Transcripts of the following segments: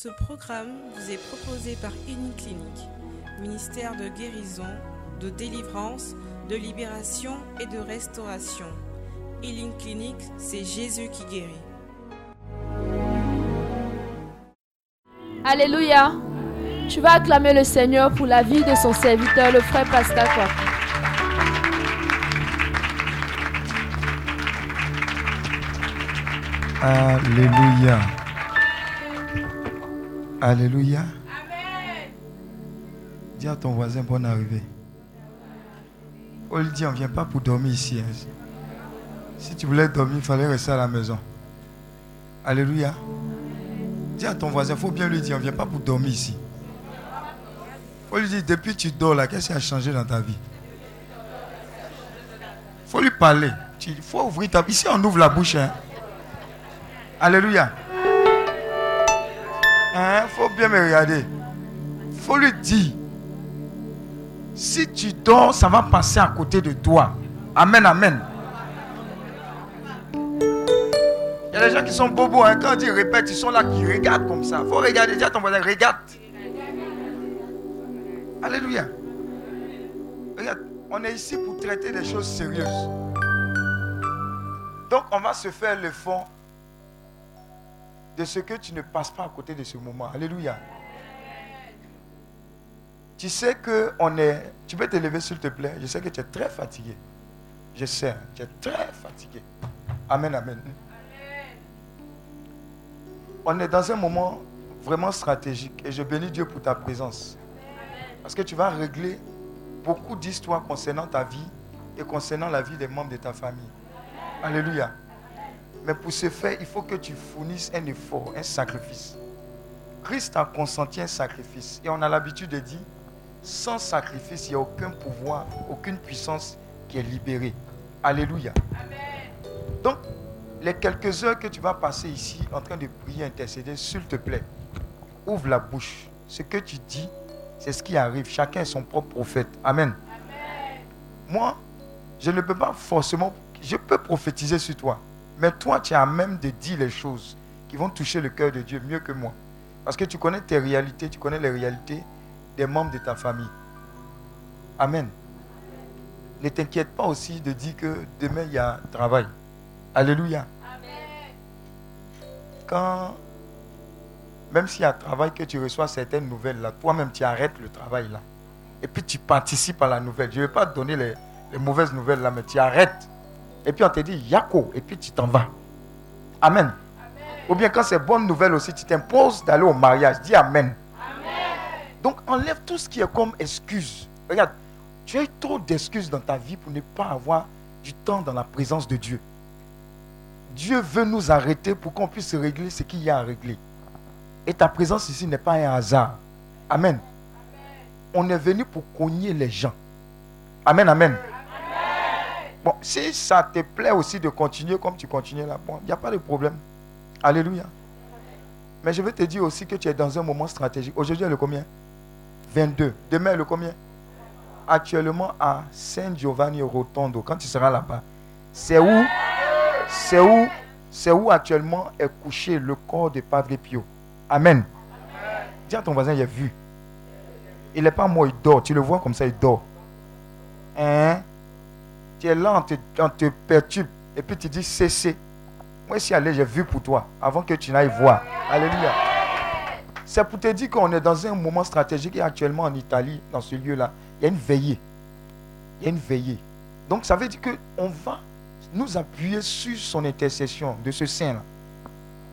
Ce programme vous est proposé par Clinique, ministère de guérison, de délivrance, de libération et de restauration. Healing Clinic, c'est Jésus qui guérit. Alléluia. Tu vas acclamer le Seigneur pour la vie de son serviteur, le frère Pascal Alléluia. Alléluia. Amen. Dis à ton voisin bonne arrivée. On lui dit, on ne vient pas pour dormir ici. Hein. Si tu voulais dormir, il fallait rester à la maison. Alléluia. Dis à ton voisin, il faut bien lui dire, on ne vient pas pour dormir ici. Il faut lui dire, depuis que tu dors là, qu'est-ce qui a changé dans ta vie? Il faut lui parler. Il faut ouvrir ta... Ici, on ouvre la bouche. Hein. Alléluia. Il hein, faut bien me regarder. Il faut lui dire. Si tu dors, ça va passer à côté de toi. Amen, amen. Il y a des gens qui sont bobos. Hein. Quand ils répètent, ils sont là qui regardent comme ça. Il faut regarder. Dis à ton voisin, regarde. Alléluia. Regarde, on est ici pour traiter des choses sérieuses. Donc, on va se faire le fond de ce que tu ne passes pas à côté de ce moment. Alléluia. Tu sais que on est. Tu peux te lever s'il te plaît. Je sais que tu es très fatigué. Je sais, tu es très fatigué. Amen, amen. On est dans un moment vraiment stratégique et je bénis Dieu pour ta présence. Parce que tu vas régler beaucoup d'histoires concernant ta vie et concernant la vie des membres de ta famille. Alléluia. Mais pour ce faire, il faut que tu fournisses un effort, un sacrifice. Christ a consenti un sacrifice. Et on a l'habitude de dire, sans sacrifice, il n'y a aucun pouvoir, aucune puissance qui est libérée. Alléluia. Donc, les quelques heures que tu vas passer ici en train de prier, intercéder, s'il te plaît, ouvre la bouche. Ce que tu dis, c'est ce qui arrive. Chacun est son propre prophète. Amen. Amen. Moi, je ne peux pas forcément, je peux prophétiser sur toi. Mais toi, tu as même de dire les choses qui vont toucher le cœur de Dieu mieux que moi. Parce que tu connais tes réalités, tu connais les réalités des membres de ta famille. Amen. Ne t'inquiète pas aussi de dire que demain il y a travail. Alléluia. Amen. Quand, même s'il y a travail, que tu reçois certaines nouvelles là, toi-même tu arrêtes le travail là. Et puis tu participes à la nouvelle. Je ne vais pas te donner les, les mauvaises nouvelles là, mais tu arrêtes et puis on te dit Yako, et puis tu t'en vas. Amen. Ou bien quand c'est bonne nouvelle aussi, tu t'imposes d'aller au mariage. Dis Amen. Donc enlève tout ce qui est comme excuse. Regarde, tu as eu trop d'excuses dans ta vie pour ne pas avoir du temps dans la présence de Dieu. Dieu veut nous arrêter pour qu'on puisse régler ce qu'il y a à régler. Et ta présence ici n'est pas un hasard. Amen. On est venu pour cogner les gens. Amen, amen. Bon, si ça te plaît aussi de continuer comme tu continues là, il n'y a pas de problème. Alléluia. Mais je veux te dire aussi que tu es dans un moment stratégique. Aujourd'hui, est le combien? 22. Demain, le combien? Actuellement à Saint Giovanni Rotondo, quand tu seras là-bas, c'est où? C'est où? C'est où actuellement est couché le corps de Padre Pio? Amen. Dis à ton voisin, il a vu. Il n'est pas mort, il dort. Tu le vois comme ça, il dort. Hein? Tu es là, on te, perturbe. Et puis tu dis cessez. Moi, si allez, j'ai vu pour toi avant que tu n'ailles voir. Alléluia. C'est pour te dire qu'on est dans un moment stratégique et actuellement en Italie, dans ce lieu-là, il y a une veillée. Il y a une veillée. Donc ça veut dire qu'on va nous appuyer sur son intercession de ce saint-là.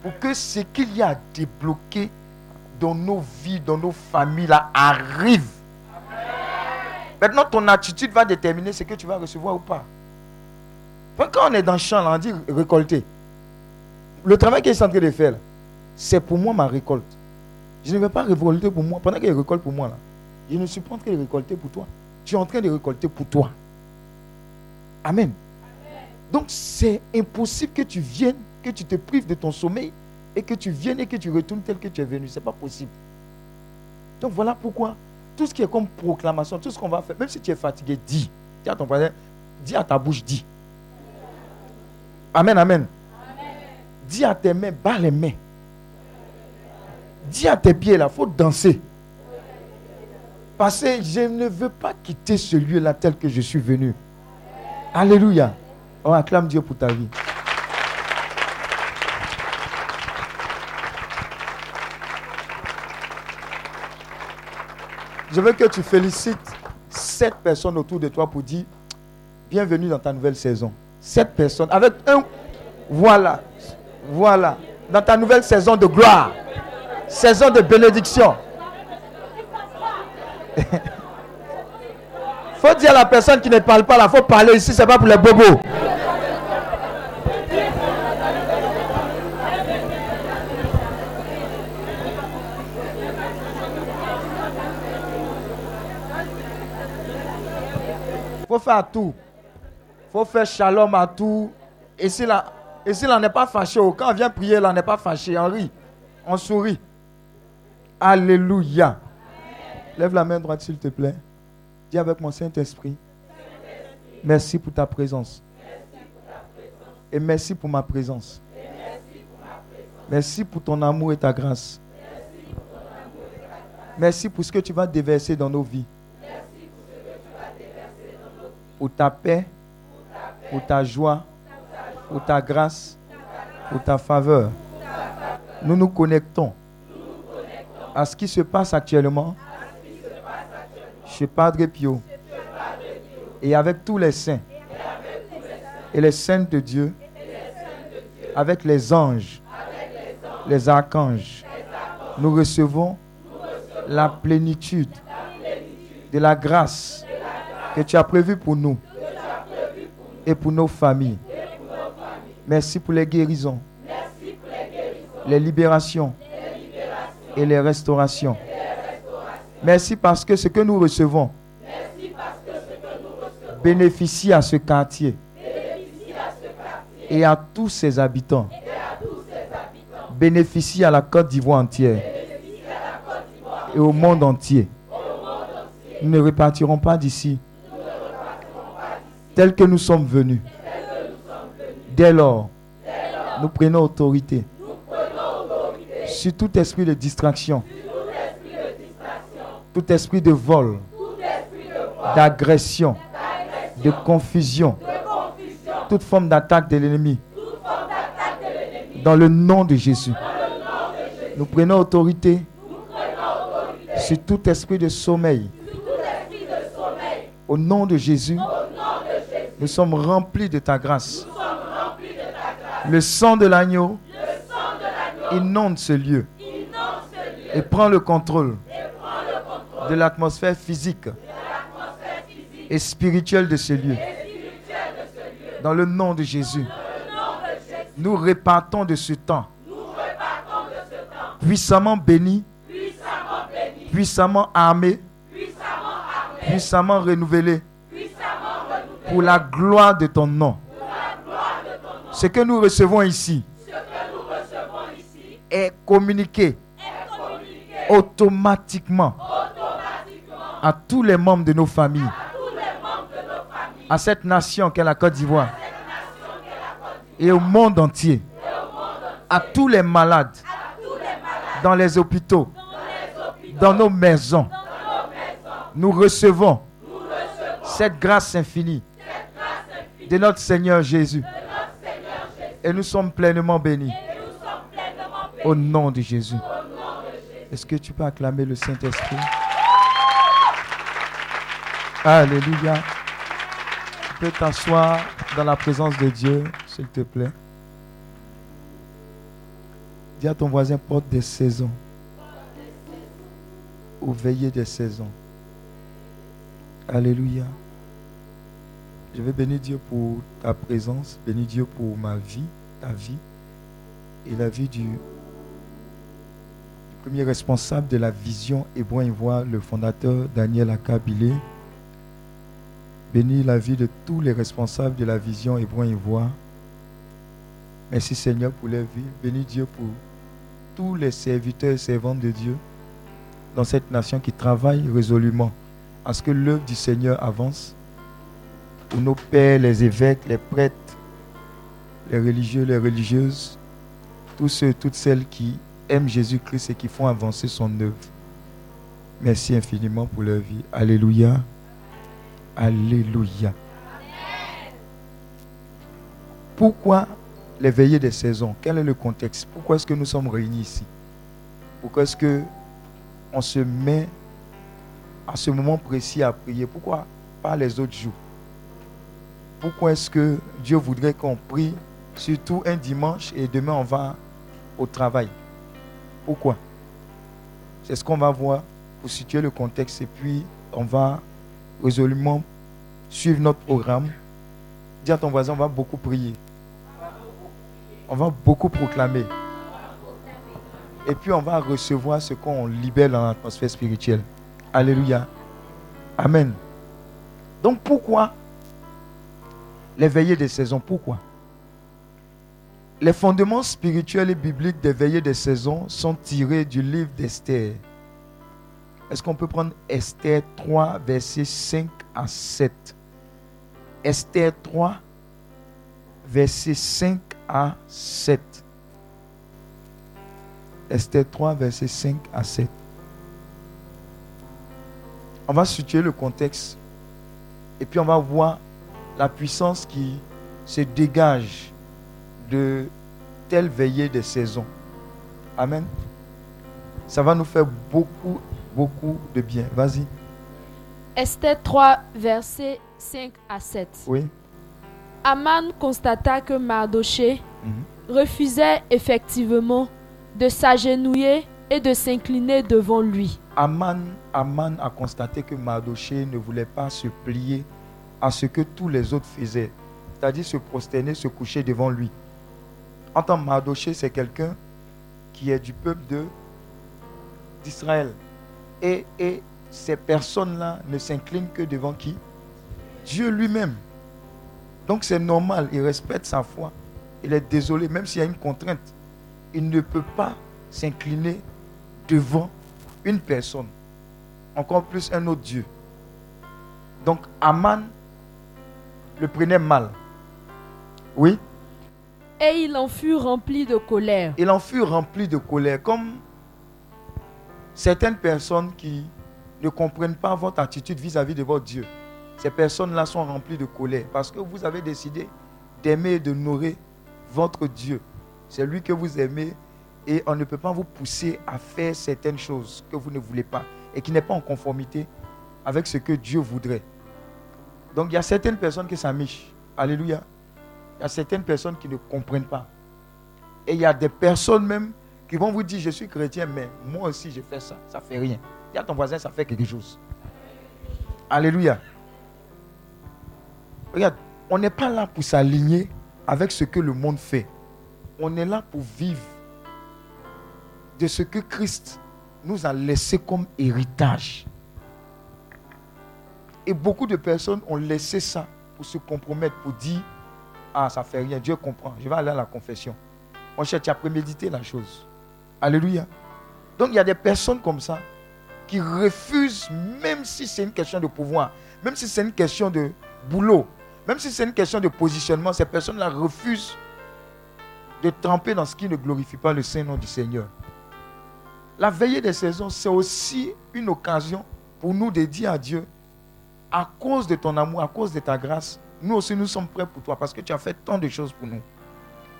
Pour que ce qu'il y a à débloquer dans nos vies, dans nos familles, là, arrive. Maintenant, ton attitude va déterminer ce que tu vas recevoir ou pas. Quand on est dans le champ, on dit récolter. Le travail qu'il est en train de faire, c'est pour moi ma récolte. Je ne vais pas récolter pour moi. Pendant qu'il récolte pour moi, là, je ne suis pas en train de récolter pour toi. Tu es en train de récolter pour toi. Amen. Donc c'est impossible que tu viennes, que tu te prives de ton sommeil et que tu viennes et que tu retournes tel que tu es venu. Ce n'est pas possible. Donc voilà pourquoi tout ce qui est comme proclamation, tout ce qu'on va faire, même si tu es fatigué, dis. Dis à ton frère, dis à ta bouche, dis. Amen, amen. Dis à tes mains, bats les mains. Dis à tes pieds là, il faut danser. Parce que je ne veux pas quitter ce lieu-là tel que je suis venu. Alléluia. On acclame Dieu pour ta vie. Je veux que tu félicites sept personnes autour de toi pour dire bienvenue dans ta nouvelle saison. Sept personnes avec un. Voilà. Voilà. Dans ta nouvelle saison de gloire. Saison de bénédiction. faut dire à la personne qui ne parle pas là, faut parler ici, c'est pas pour les bobos. Faut faire tout. faut faire shalom à tout. Et si là, et si là n'est pas fâché, quand on vient prier, là n'est pas fâché, on rit, on sourit. Alléluia. Lève la main droite, s'il te plaît. Dis avec mon Saint-Esprit. Merci pour ta présence. Et merci pour ma présence. Merci pour ton amour et ta grâce. Merci pour ce que tu vas déverser dans nos vies. Pour ta paix, pour ta joie, pour ta grâce, pour ta faveur. Nous nous connectons à ce qui se passe actuellement chez Padre Pio et avec tous les saints et les saintes de Dieu, avec les anges, les archanges, nous recevons la plénitude de la grâce que tu as prévue pour nous et pour nos familles. Merci pour les guérisons, les libérations et les restaurations. Merci parce que ce que nous recevons bénéficie à ce quartier et à tous ses habitants. Bénéficie à la Côte d'Ivoire entière et au monde entier. Nous ne repartirons pas d'ici tel que nous sommes venus. Dès lors, nous prenons autorité sur tout esprit de distraction tout esprit de vol, d'agression, de confusion, toute forme d'attaque de l'ennemi. Dans le nom de Jésus. Nous prenons autorité sur tout esprit de sommeil. Au nom de Jésus, nous sommes remplis de ta grâce. Le sang de l'agneau inonde ce lieu et prend le contrôle de l'atmosphère physique et spirituelle de ce lieu. Dans le nom de Jésus, nous repartons de ce temps puissamment béni, puissamment armé, puissamment renouvelé pour la gloire de ton nom. Ce que nous recevons ici est communiqué automatiquement à tous les membres de nos familles, à cette nation qu'est la Côte d'Ivoire et au monde entier, à tous les malades, dans les hôpitaux, dans nos maisons. Nous recevons cette grâce infinie de notre Seigneur Jésus. Et nous sommes pleinement bénis. Au nom de Jésus. Est-ce que tu peux acclamer le Saint-Esprit? Alléluia. Tu peux t'asseoir dans la présence de Dieu, s'il te plaît. Dis à ton voisin, porte des saisons. Ou veiller des saisons. Alléluia. Je vais bénir Dieu pour ta présence, bénir Dieu pour ma vie, ta vie et la vie du, premier responsable de la vision Hébreu Ivoire, le fondateur Daniel Akabilé. Bénis la vie de tous les responsables de la vision Hébreu Ivoire. Merci Seigneur pour leur vie. Bénis Dieu pour tous les serviteurs et servantes de Dieu dans cette nation qui travaillent résolument à ce que l'œuvre du Seigneur avance. Nos pères, les évêques, les prêtres, les religieux, les religieuses, tous ceux, toutes celles qui aiment Jésus-Christ et qui font avancer son œuvre. Merci infiniment pour leur vie. Alléluia. Alléluia. Pourquoi les veillées des saisons? Quel est le contexte? Pourquoi est-ce que nous sommes réunis ici? Pourquoi est-ce que on se met à ce moment précis à prier? Pourquoi pas les autres jours? Pourquoi est-ce que Dieu voudrait qu'on prie surtout un dimanche et demain on va au travail? Pourquoi? C'est ce qu'on va voir pour situer le contexte et puis on va résolument suivre notre programme. Dis à ton voisin, on va beaucoup prier. On va beaucoup proclamer. Et puis on va recevoir ce qu'on libère dans l'atmosphère spirituelle. Alléluia. Amen. Donc pourquoi les veillées des saisons Pourquoi? Les fondements spirituels et bibliques des veillées des saisons sont tirés du livre d'Esther. Est-ce qu'on peut prendre Esther 3, versets 5 à 7 Esther 3, versets 5 à 7. Esther 3, versets 5 à 7. On va situer le contexte et puis on va voir la puissance qui se dégage de telle veillée des saisons. Amen. Ça va nous faire beaucoup beaucoup de bien. Vas-y. Esther 3, versets 5 à 7. Oui. Aman constata que Mardoché Mhm. refusait effectivement de s'agenouiller et de s'incliner devant lui. Aman, Aman a constaté que Mardoché ne voulait pas se plier à ce que tous les autres faisaient, c'est-à-dire se prosterner, se coucher devant lui. En tant que Mardoché, c'est quelqu'un qui est du peuple d'Israël. Et, et ces personnes-là ne s'inclinent que devant qui? Dieu lui-même. Donc c'est normal, il respecte sa foi. Il est désolé, même s'il y a une contrainte. Il ne peut pas s'incliner devant une personne. Encore plus un autre Dieu. Donc Aman le prenait mal. Oui, Et il en fut rempli de colère. il en fut rempli de colère. Comme certaines personnes qui ne comprennent pas votre attitude vis-à-vis de votre Dieu. Ces personnes-là sont remplies de colère parce que vous avez décidé d'aimer et de nourrir votre Dieu. C'est lui que vous aimez et on ne peut pas vous pousser à faire certaines choses que vous ne voulez pas et qui n'est pas en conformité avec ce que Dieu voudrait. Donc il y a certaines personnes qui s'amichent. Alléluia. Il y a certaines personnes qui ne comprennent pas. Et il y a des personnes même qui vont vous dire, je suis chrétien, mais moi aussi je fais ça. Ça fait rien. Il y a ton voisin, ça fait quelque chose. Alléluia. Regarde, on n'est pas là pour s'aligner avec ce que le monde fait. On est là pour vivre de ce que Christ nous a laissé comme héritage. Et beaucoup de personnes ont laissé ça pour se compromettre, pour dire, ah, ça fait rien, Dieu comprend, je vais aller à la confession. Mon cher, tu as prémédité la chose. Alléluia. Donc il y a des personnes comme ça qui refusent, même si c'est une question de pouvoir, même si c'est une question de boulot, même si c'est une question de positionnement, ces personnes-là refusent de tremper dans ce qui ne glorifie pas le Saint-Nom du Seigneur. La veillée des saisons, c'est aussi une occasion pour nous de dire à Dieu, à cause de ton amour, à cause de ta grâce, nous aussi nous sommes prêts pour toi parce que tu as fait tant de choses pour nous.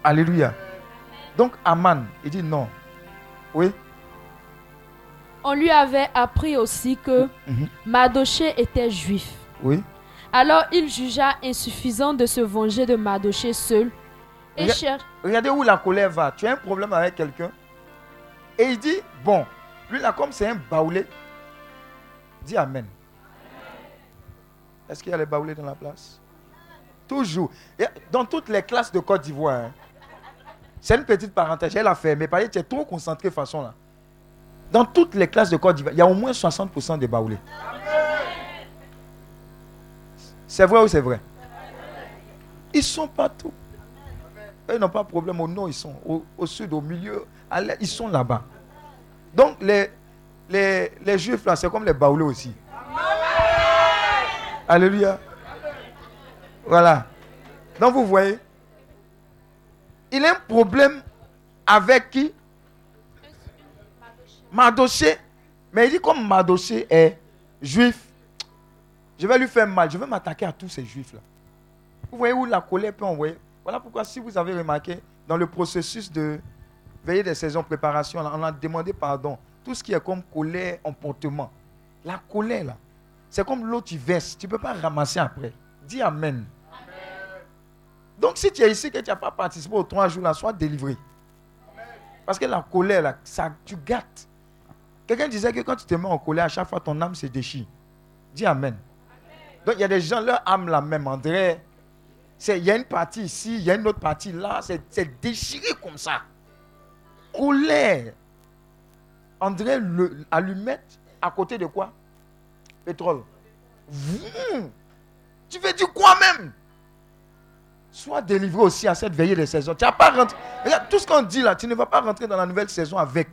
Alléluia. Donc Aman, il dit non. Oui? On lui avait appris aussi que Mhm. Mardoché était juif. Oui. Alors il jugea insuffisant de se venger de Mardoché seul et cher- Regardez où la colère va. Tu as un problème avec quelqu'un. Et il dit, bon, lui là, comme c'est un baoulé, dis Amen. Est-ce qu'il y a les baoulés dans la place? Toujours. Dans toutes les classes de Côte d'Ivoire, hein, c'est une petite parenthèse, elle a fermé. Parce que tu es trop concentré façon là. Dans toutes les classes de Côte d'Ivoire, il y a au moins 60% de baoulés. C'est vrai ou c'est vrai? Ils sont partout. Eux n'ont pas de problème au nord, ils sont au, sud, au milieu, ils sont là-bas. Donc les, les, les juifs là, c'est comme les baoulés aussi. Alléluia. Voilà. Donc vous voyez, il a un problème avec qui? Mardoché. Mais il dit comme Mardoché est juif, je vais lui faire mal. Je vais m'attaquer à tous ces juifs-là. Vous voyez où la colère peut envoyer? Voilà pourquoi si vous avez remarqué, dans le processus de veiller des saisons, préparation, on a demandé pardon. Tout ce qui est comme colère, emportement. La colère, là, c'est comme l'eau tu verses. Tu ne peux pas ramasser après. Dis Amen. Donc si tu es ici que tu n'as pas participé aux trois jours, là, sois délivré. Parce que la colère, là, ça, tu gâtes. Quelqu'un disait que quand tu te mets en colère, à chaque fois ton âme se déchire. Dis Amen. Donc il y a des gens, leur âme la même, André. Il y a une partie ici, il y a une autre partie là, c'est déchiré comme ça. Colère. André, le, allumette, à côté de quoi? Pétrole. Tu veux dire quoi même? Sois délivré aussi à cette veillée de saison. Tu n'as pas rentré. Regarde, tout ce qu'on dit là, tu ne vas pas rentrer dans la nouvelle saison avec.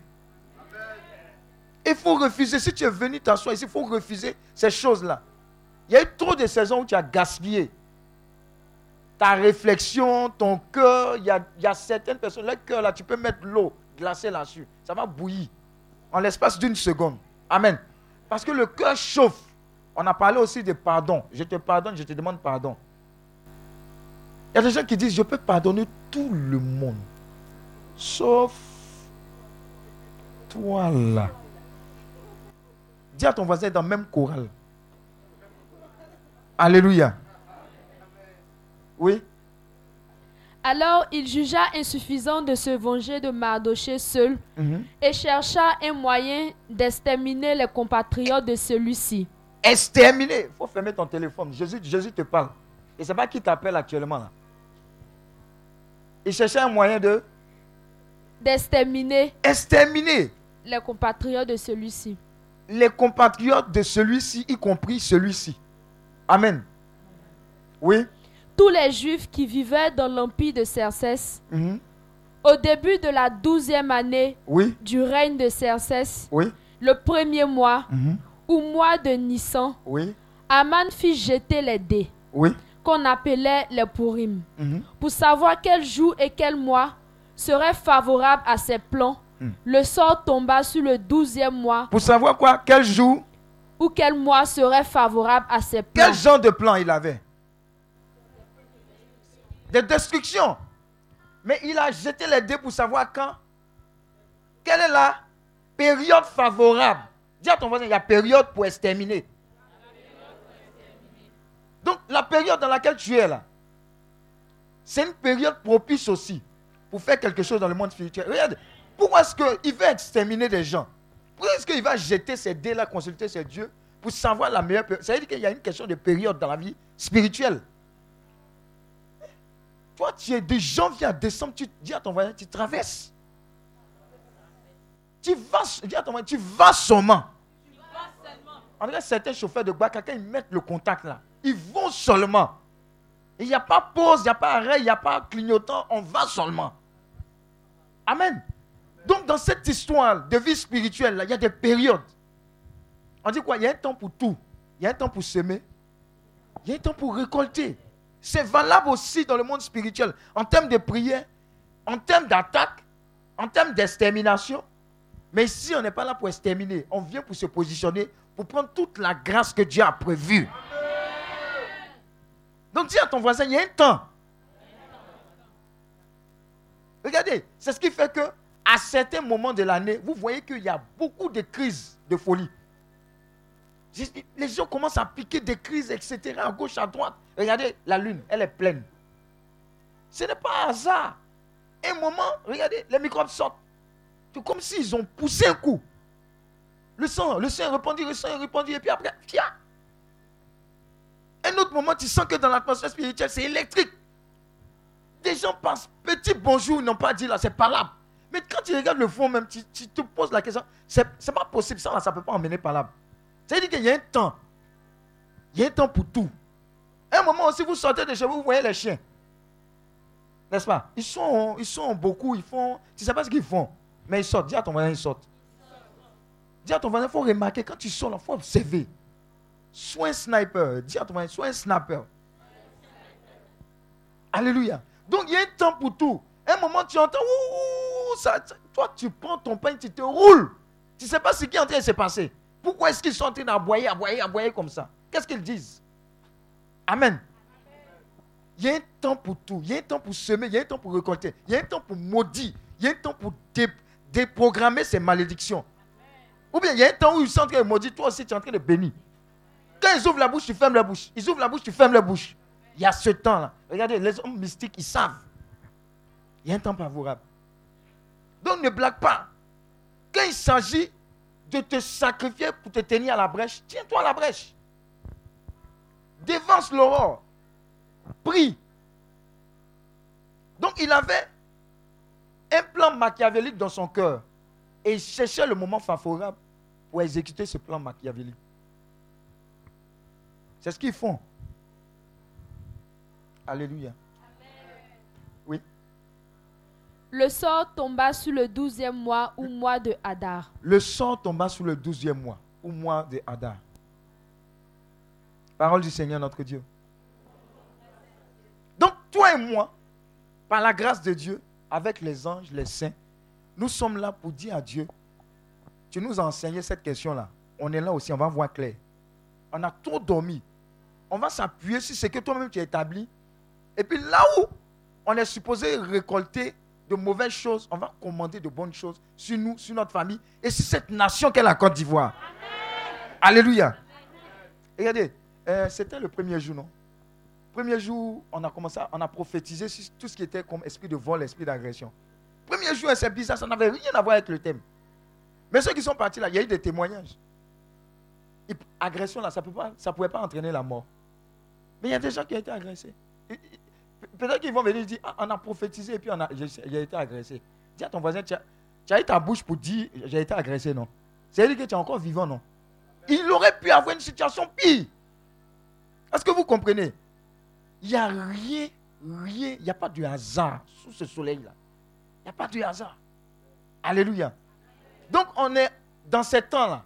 Il faut refuser. Si tu es venu t'asseoir ici, il faut refuser ces choses-là. Il y a eu trop de saisons où tu as gaspillé ta réflexion, ton cœur. Il y a, certaines personnes, leur cœur là, tu peux mettre l'eau glacée là-dessus. Ça va bouillir en l'espace d'une seconde. Amen. Parce que le cœur chauffe. On a parlé aussi de pardon. Je te pardonne, je te demande pardon. Il y a des gens qui disent, je peux pardonner tout le monde. Sauf toi là. Dis à ton voisin dans le même chorale. Alléluia. Oui. Alors il jugea insuffisant de se venger de Mardoché seul Mhm. et chercha un moyen d'exterminer les compatriotes de celui-ci. Exterminer. Il faut fermer ton téléphone. Jésus, Jésus te parle. Et c'est pas qui t'appelle actuellement là. Il cherchait un moyen de D'exterminer exterminer les compatriotes de celui-ci. les compatriotes de celui-ci, y compris celui-ci. Amen. Oui. Tous les Juifs qui vivaient dans l'empire de Cersès, Mhm. au début de la douzième année Oui. du règne de Cersès, Oui. le premier mois, Mhm. ou mois de Nissan, Oui. Aman fit jeter les dés, qu'on appelait les Purim, Mhm. pour savoir quel jour et quel mois serait favorable à ses plans. Le sort tomba sur le douzième mois, Pour savoir quoi? Quel jour? ou quel mois serait favorable à ses plans. Quel genre de plan il avait? De destruction. Mais il a jeté les dés pour savoir quand. Quelle est la période favorable? Dis à ton voisin, il y a période pour exterminer. Donc la période dans laquelle tu es là, c'est une période propice aussi pour faire quelque chose dans le monde spirituel. Regarde, pourquoi est-ce qu'il veut exterminer des gens? Pourquoi est-ce qu'il va jeter ces dés-là, consulter ses dieux pour savoir la meilleure période? Ça veut dire qu'il y a une question de période dans la vie spirituelle. Toi, tu es de janvier à décembre, tu dis à ton voisin, tu traverses. Tu vas, dis à ton voisin, tu vas seulement. En tout cas, certains chauffeurs de Baka, quand ils mettent le contact là, ils vont seulement. Il n'y a pas pause, il n'y a pas arrêt, il n'y a pas clignotant, on va seulement. Amen. Donc, dans cette histoire de vie spirituelle, là, il y a des périodes. On dit quoi? Il y a un temps pour tout. Il y a un temps pour semer. Il y a un temps pour récolter. C'est valable aussi dans le monde spirituel. En termes de prière, en termes d'attaque, en termes d'extermination. Mais ici, on n'est pas là pour exterminer. On vient pour se positionner, pour prendre toute la grâce que Dieu a prévue. Donc dis à ton voisin, il y a un temps. Regardez, c'est ce qui fait que à certains moments de l'année, vous voyez qu'il y a beaucoup de crises de folie. Les gens commencent à piquer des crises, etc., à gauche, à droite. Regardez, la lune, elle est pleine. Ce n'est pas un hasard. Un moment, regardez, les microbes sortent. C'est comme s'ils ont poussé un coup. Le sang, le sang est répandu, le sang est répandu, et puis après, tiens. Un autre moment, tu sens que dans l'atmosphère spirituelle, c'est électrique. Des gens passent, petit bonjour, ils n'ont pas dit là, c'est pas. Mais quand tu regardes le fond même, tu, te poses la question, c'est c'est pas possible, ça là, ça ne peut pas emmener par là. C'est-à-dire qu'il y a un temps. Il y a un temps pour tout. Un moment aussi, vous sortez de chez vous, vous voyez les chiens. N'est-ce pas? Ils sont, ils sont beaucoup, ils font. Tu ne sais pas ce qu'ils font. Mais ils sortent. Dis à ton voisin, ils sortent. Dis à ton voisin, il faut remarquer, quand tu sors, il faut observer. Sois un sniper. Dis à ton voisin, sois un sniper. Alléluia. Donc il y a un temps pour tout. Un moment, tu entends, ouh, ça, toi, tu prends ton pain, tu te roules. Tu ne sais pas ce qui est en train de se passer. Pourquoi est-ce qu'ils sont en train d'aboyer, aboyer, aboyer comme ça? Qu'est-ce qu'ils disent? Amen. Il y a un temps pour tout. Il y a un temps pour semer, il y a un temps pour récolter, il y a un temps pour maudire, il y a un temps pour déprogrammer ces malédictions. Ou bien il y a un temps où ils sont en train de maudire, toi aussi tu es en train de bénir. Quand ils ouvrent la bouche, tu fermes la bouche. Ils ouvrent la bouche, tu fermes la bouche. Il y a ce temps-là. Regardez, les hommes mystiques, ils savent. Il y a un temps favorable. Donc ne blague pas. Quand il s'agit de te sacrifier pour te tenir à la brèche, tiens-toi à la brèche. Dévance l'aurore. Prie. Donc il avait un plan machiavélique dans son cœur. Et il cherchait le moment favorable pour exécuter ce plan machiavélique. C'est ce qu'ils font. Alléluia. Le sort tomba sur le douzième mois ou mois de Hadar. Le sort tomba sur le douzième mois ou mois de Hadar. Parole du Seigneur notre Dieu. Donc toi et moi, par la grâce de Dieu, avec les anges, les saints, nous sommes là pour dire à Dieu, tu nous as enseigné cette question-là. On est là aussi, on va voir clair. On a trop dormi. On va s'appuyer sur ce que toi-même tu as établi et puis là où on est supposé récolter de mauvaises choses, on va commander de bonnes choses sur nous, sur notre famille et sur cette nation qu'est la Côte d'Ivoire. Alléluia. regardez, euh, c'était le premier jour, non? Premier jour, on a commencé, on a prophétisé sur tout ce qui était comme esprit de vol, esprit d'agression. Premier jour, c'est bizarre, ça n'avait rien à voir avec le thème. Mais ceux qui sont partis là, il y a eu des témoignages. agression là, ça ne pouvait pas entraîner la mort. Mais il y a des gens qui ont été agressés. Peut-être qu'ils vont venir dire, ah, on a prophétisé et puis j'ai été agressé. Dis à ton voisin, tu as, eu ta bouche pour dire, j'ai été agressé, non? C'est-à-dire que tu es encore vivant, non? Il aurait pu avoir une situation pire. Est-ce que vous comprenez? Il n'y a rien, rien, il n'y a pas de hasard sous ce soleil-là. Il n'y a pas de hasard. Alléluia. Donc on est dans ce temps-là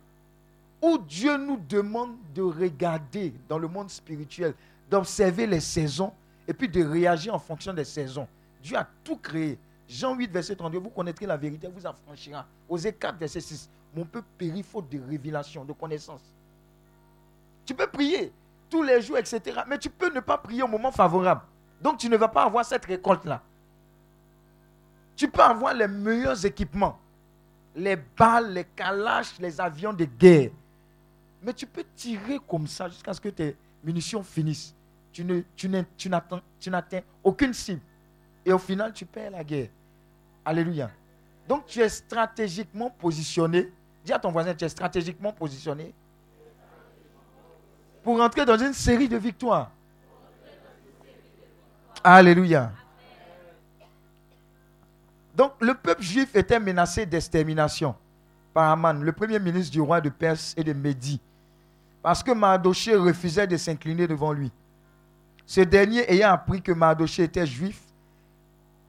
où Dieu nous demande de regarder dans le monde spirituel, d'observer les saisons et puis de réagir en fonction des saisons. Dieu a tout créé. Jean 8, verset 32, vous connaîtrez la vérité, vous affranchira. Osée 4, verset 6, mon peuple périt faute de révélation, de connaissance. Tu peux prier tous les jours, etc. Mais tu peux ne pas prier au moment favorable. Donc tu ne vas pas avoir cette récolte-là. Tu peux avoir les meilleurs équipements. Les balles, les calaches, les avions de guerre. Mais tu peux tirer comme ça jusqu'à ce que tes munitions finissent tu, ne, tu, n'atteins aucune cible. Et au final, tu perds la guerre. Alléluia. Donc tu es stratégiquement positionné. Dis à ton voisin, tu es stratégiquement positionné pour entrer dans une série de victoires. Alléluia. Donc le peuple juif était menacé d'extermination par Aman, le premier ministre du roi de Perse et de Médie, parce que Mardoché refusait de s'incliner devant lui. Ce dernier, ayant appris que Mardoché était juif,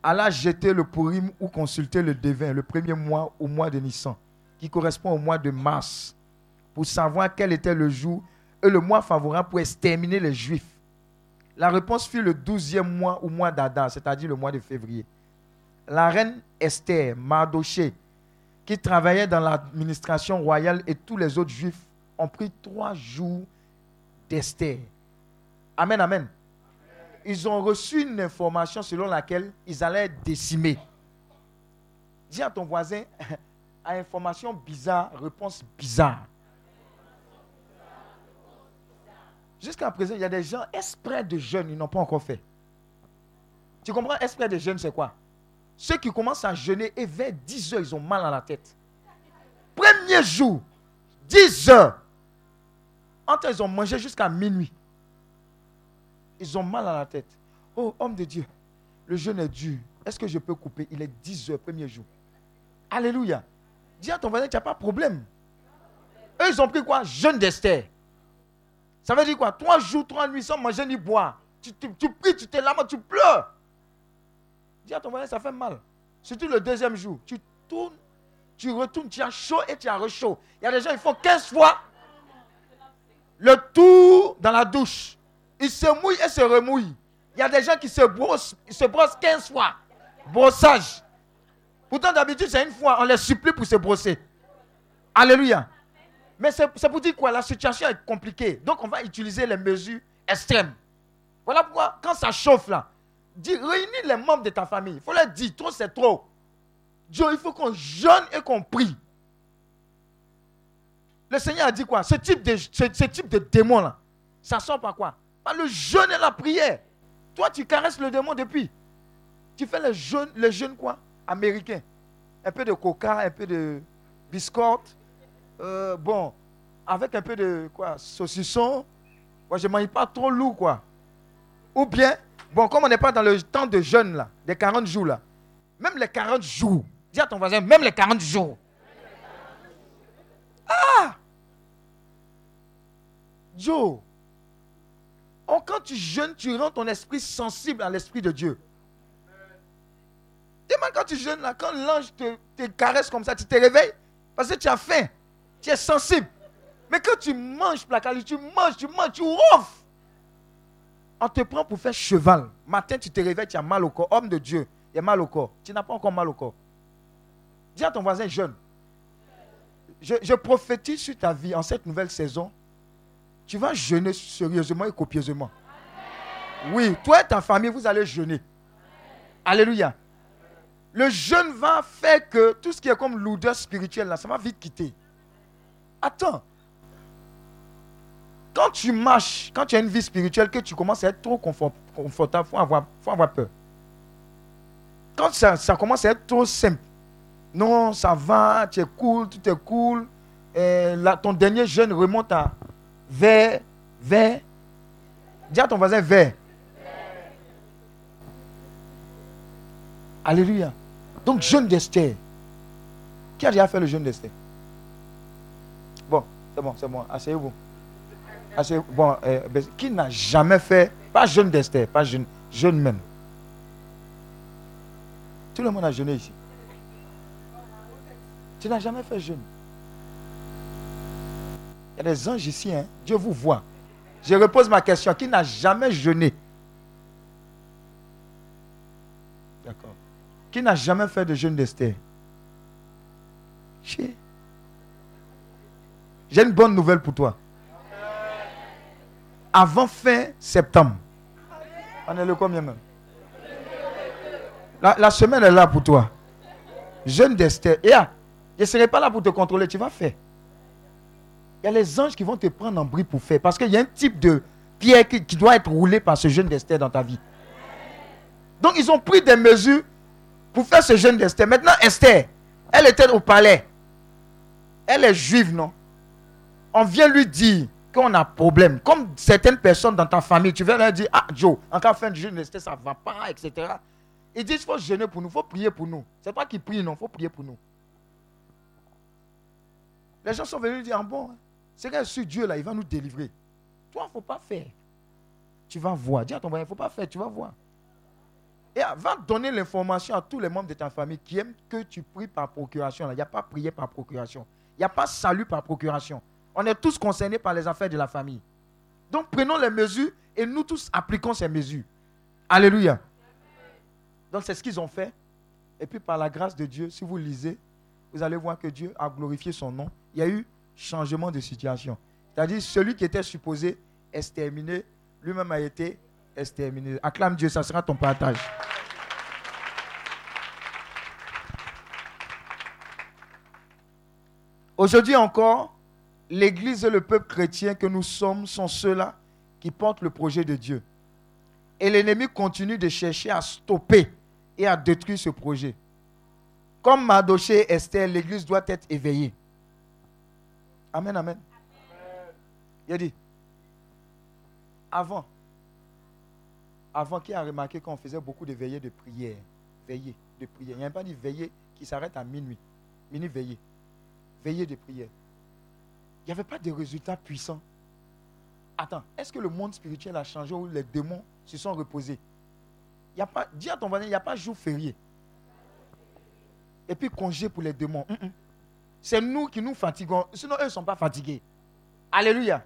alla jeter le Purim ou consulter le devin le premier mois au mois de Nissan, qui correspond au mois de mars, pour savoir quel était le jour et le mois favorable pour exterminer les Juifs. La réponse fut le douzième mois au mois d'Adar, c'est-à-dire le mois de février. La reine Esther, Mardoché, qui travaillait dans l'administration royale et tous les autres Juifs ont pris trois jours d'Esther. Amen, amen ils ont reçu une information selon laquelle ils allaient être décimés. Dis à ton voisin, à information bizarre, réponse bizarre. Jusqu'à présent, il y a des gens exprès de jeûne, ils n'ont pas encore fait. Tu comprends? Exprès de jeûne, c'est quoi? Ceux qui commencent à jeûner et vers 10 heures, ils ont mal à la tête. Premier jour, 10 heures. Entre ils ont mangé jusqu'à minuit. Ils ont mal à la tête. Oh, homme de Dieu, le jeûne est dur. Est-ce que je peux couper? Il est 10 heures, premier jour. Alléluia. Dis à ton voisin, tu n'as pas de problème. Eux, ils ont pris quoi? Jeûne d'Esther. Ça veut dire quoi? Trois jours, trois nuits sans manger ni boire. Tu, pries, tu te lamentes, tu pleures. Dis à ton voisin, ça fait mal. Surtout le deuxième jour. Tu tournes, tu retournes, tu as chaud et tu as rechaud. Il y a des gens, il faut 15 fois le tour dans la douche. Il se mouille et se remouille. Il y a des gens qui se brossent, ils se brossent 15 fois. Brossage. Pourtant, d'habitude, c'est une fois. On les supplie pour se brosser. Alléluia. Mais c'est pour dire quoi? La situation est compliquée. Donc on va utiliser les mesures extrêmes. Voilà pourquoi, quand ça chauffe là, dis, réunis les membres de ta famille. Il faut leur dire, trop c'est trop. Dieu, il faut qu'on jeûne et qu'on prie. Le Seigneur a dit quoi? Ce type, de, ce, type de démon là, ça sort par quoi? Par le jeûne et la prière. Toi, tu caresses le démon depuis. Tu fais le jeûne, le jeûne quoi? Américain. Un peu de coca, un peu de biscotte. Euh, bon, avec un peu de quoi? Saucisson. Moi, je ne mange pas trop lourd, quoi. Ou bien, bon, comme on n'est pas dans le temps de jeûne, là, des 40 jours, là, même les 40 jours, dis à ton voisin, même les 40 jours. Ah Joe, oh, quand tu jeûnes, tu rends ton esprit sensible à l'esprit de Dieu. Dis-moi quand tu jeûnes, quand l'ange te, te caresse comme ça, tu te réveilles parce que tu as faim. Tu es sensible. Mais quand tu manges placali, tu manges, tu manges, tu ronfles. On te prend pour faire cheval. Matin, tu te réveilles, tu as mal au corps. Homme de Dieu, il y a mal au corps. Tu n'as pas encore mal au corps. Dis à ton voisin jeune. Je, je prophétise sur ta vie en cette nouvelle saison. Tu vas jeûner sérieusement et copieusement. Oui, toi et ta famille, vous allez jeûner. Alléluia. Le jeûne va faire que tout ce qui est comme l'odeur spirituelle, là, ça va vite quitter. Attends. Quand tu marches, quand tu as une vie spirituelle, que tu commences à être trop confortable, il faut avoir, faut avoir peur. Quand ça, ça, commence à être trop simple, non, ça va, tu es cool, tout est cool, là, ton dernier jeûne remonte à vers, vers, dis à ton voisin vers. Alléluia. Donc, jeûne d'Esther. Qui a déjà fait le jeûne d'Esther? Bon, c'est bon, c'est bon. Asseyez-vous. Asseyez bon, euh, ben, qui n'a jamais fait, pas jeûne d'Esther, pas jeûne, jeûne même. Tout le monde a jeûné ici. Tu n'as jamais fait jeûne. Des anges ici, hein. Dieu vous voit. Je repose ma question. Qui n'a jamais jeûné? D'accord. Qui n'a jamais fait de jeûne d'Esther? J'ai une bonne nouvelle pour toi. Avant fin septembre, on est le combien même? La, semaine est là pour toi. Jeune d'Esther. Et ah, je ne serai pas là pour te contrôler, tu vas faire. Y a les anges qui vont te prendre en bris pour faire. Parce qu'il y a un type de pierre qui, qui doit être roulé par ce jeune d'Esther dans ta vie. Donc ils ont pris des mesures pour faire ce jeune d'Esther. Maintenant, Esther, elle était au palais. Elle est juive, non? On vient lui dire qu'on a problème. Comme certaines personnes dans ta famille, tu viens leur dire, ah Joe, en cas de fin de jeûne, ça ne va pas, etc. Ils disent, il faut jeûner pour nous, il faut prier pour nous. C'est pas qu'ils prient, non, il faut prier pour nous. Les gens sont venus dire, ah bon, c'est que ce Dieu là, il va nous délivrer. Toi, il ne faut pas faire. Tu vas voir. Dis à ton voisin, il ne faut pas faire, tu vas voir. Et va donner l'information à tous les membres de ta famille qui aiment que tu pries par procuration. Il n'y a pas prier par procuration. Il n'y a pas salut par procuration. On est tous concernés par les affaires de la famille. Donc prenons les mesures et nous tous appliquons ces mesures. Alléluia. Donc c'est ce qu'ils ont fait. Et puis par la grâce de Dieu, si vous lisez, vous allez voir que Dieu a glorifié son nom. Il y a eu changement de situation. C'est-à-dire celui qui était supposé exterminer, lui-même a été exterminé. Acclame Dieu, ça sera ton partage. Aujourd'hui encore, l'Église et le peuple chrétien que nous sommes sont ceux-là qui portent le projet de Dieu. Et l'ennemi continue de chercher à stopper et à détruire ce projet. Comme Madoché et Esther, l'Église doit être éveillée. Amen, amen. Il a dit, avant, avant qui a remarqué qu'on faisait beaucoup de veillées de prière. Veillées de prière. Il n'y a pas dit veillée qui s'arrête à minuit. Minuit veillée. Veillée de prière il n'y avait pas de résultats puissants. Attends, est-ce que le monde spirituel a changé ou les démons se sont reposés? Y a pas, Dis à ton voisin, il n'y a pas jour férié. Et puis congé pour les démons. C'est nous qui nous fatiguons. Sinon, eux ne sont pas fatigués. Alléluia.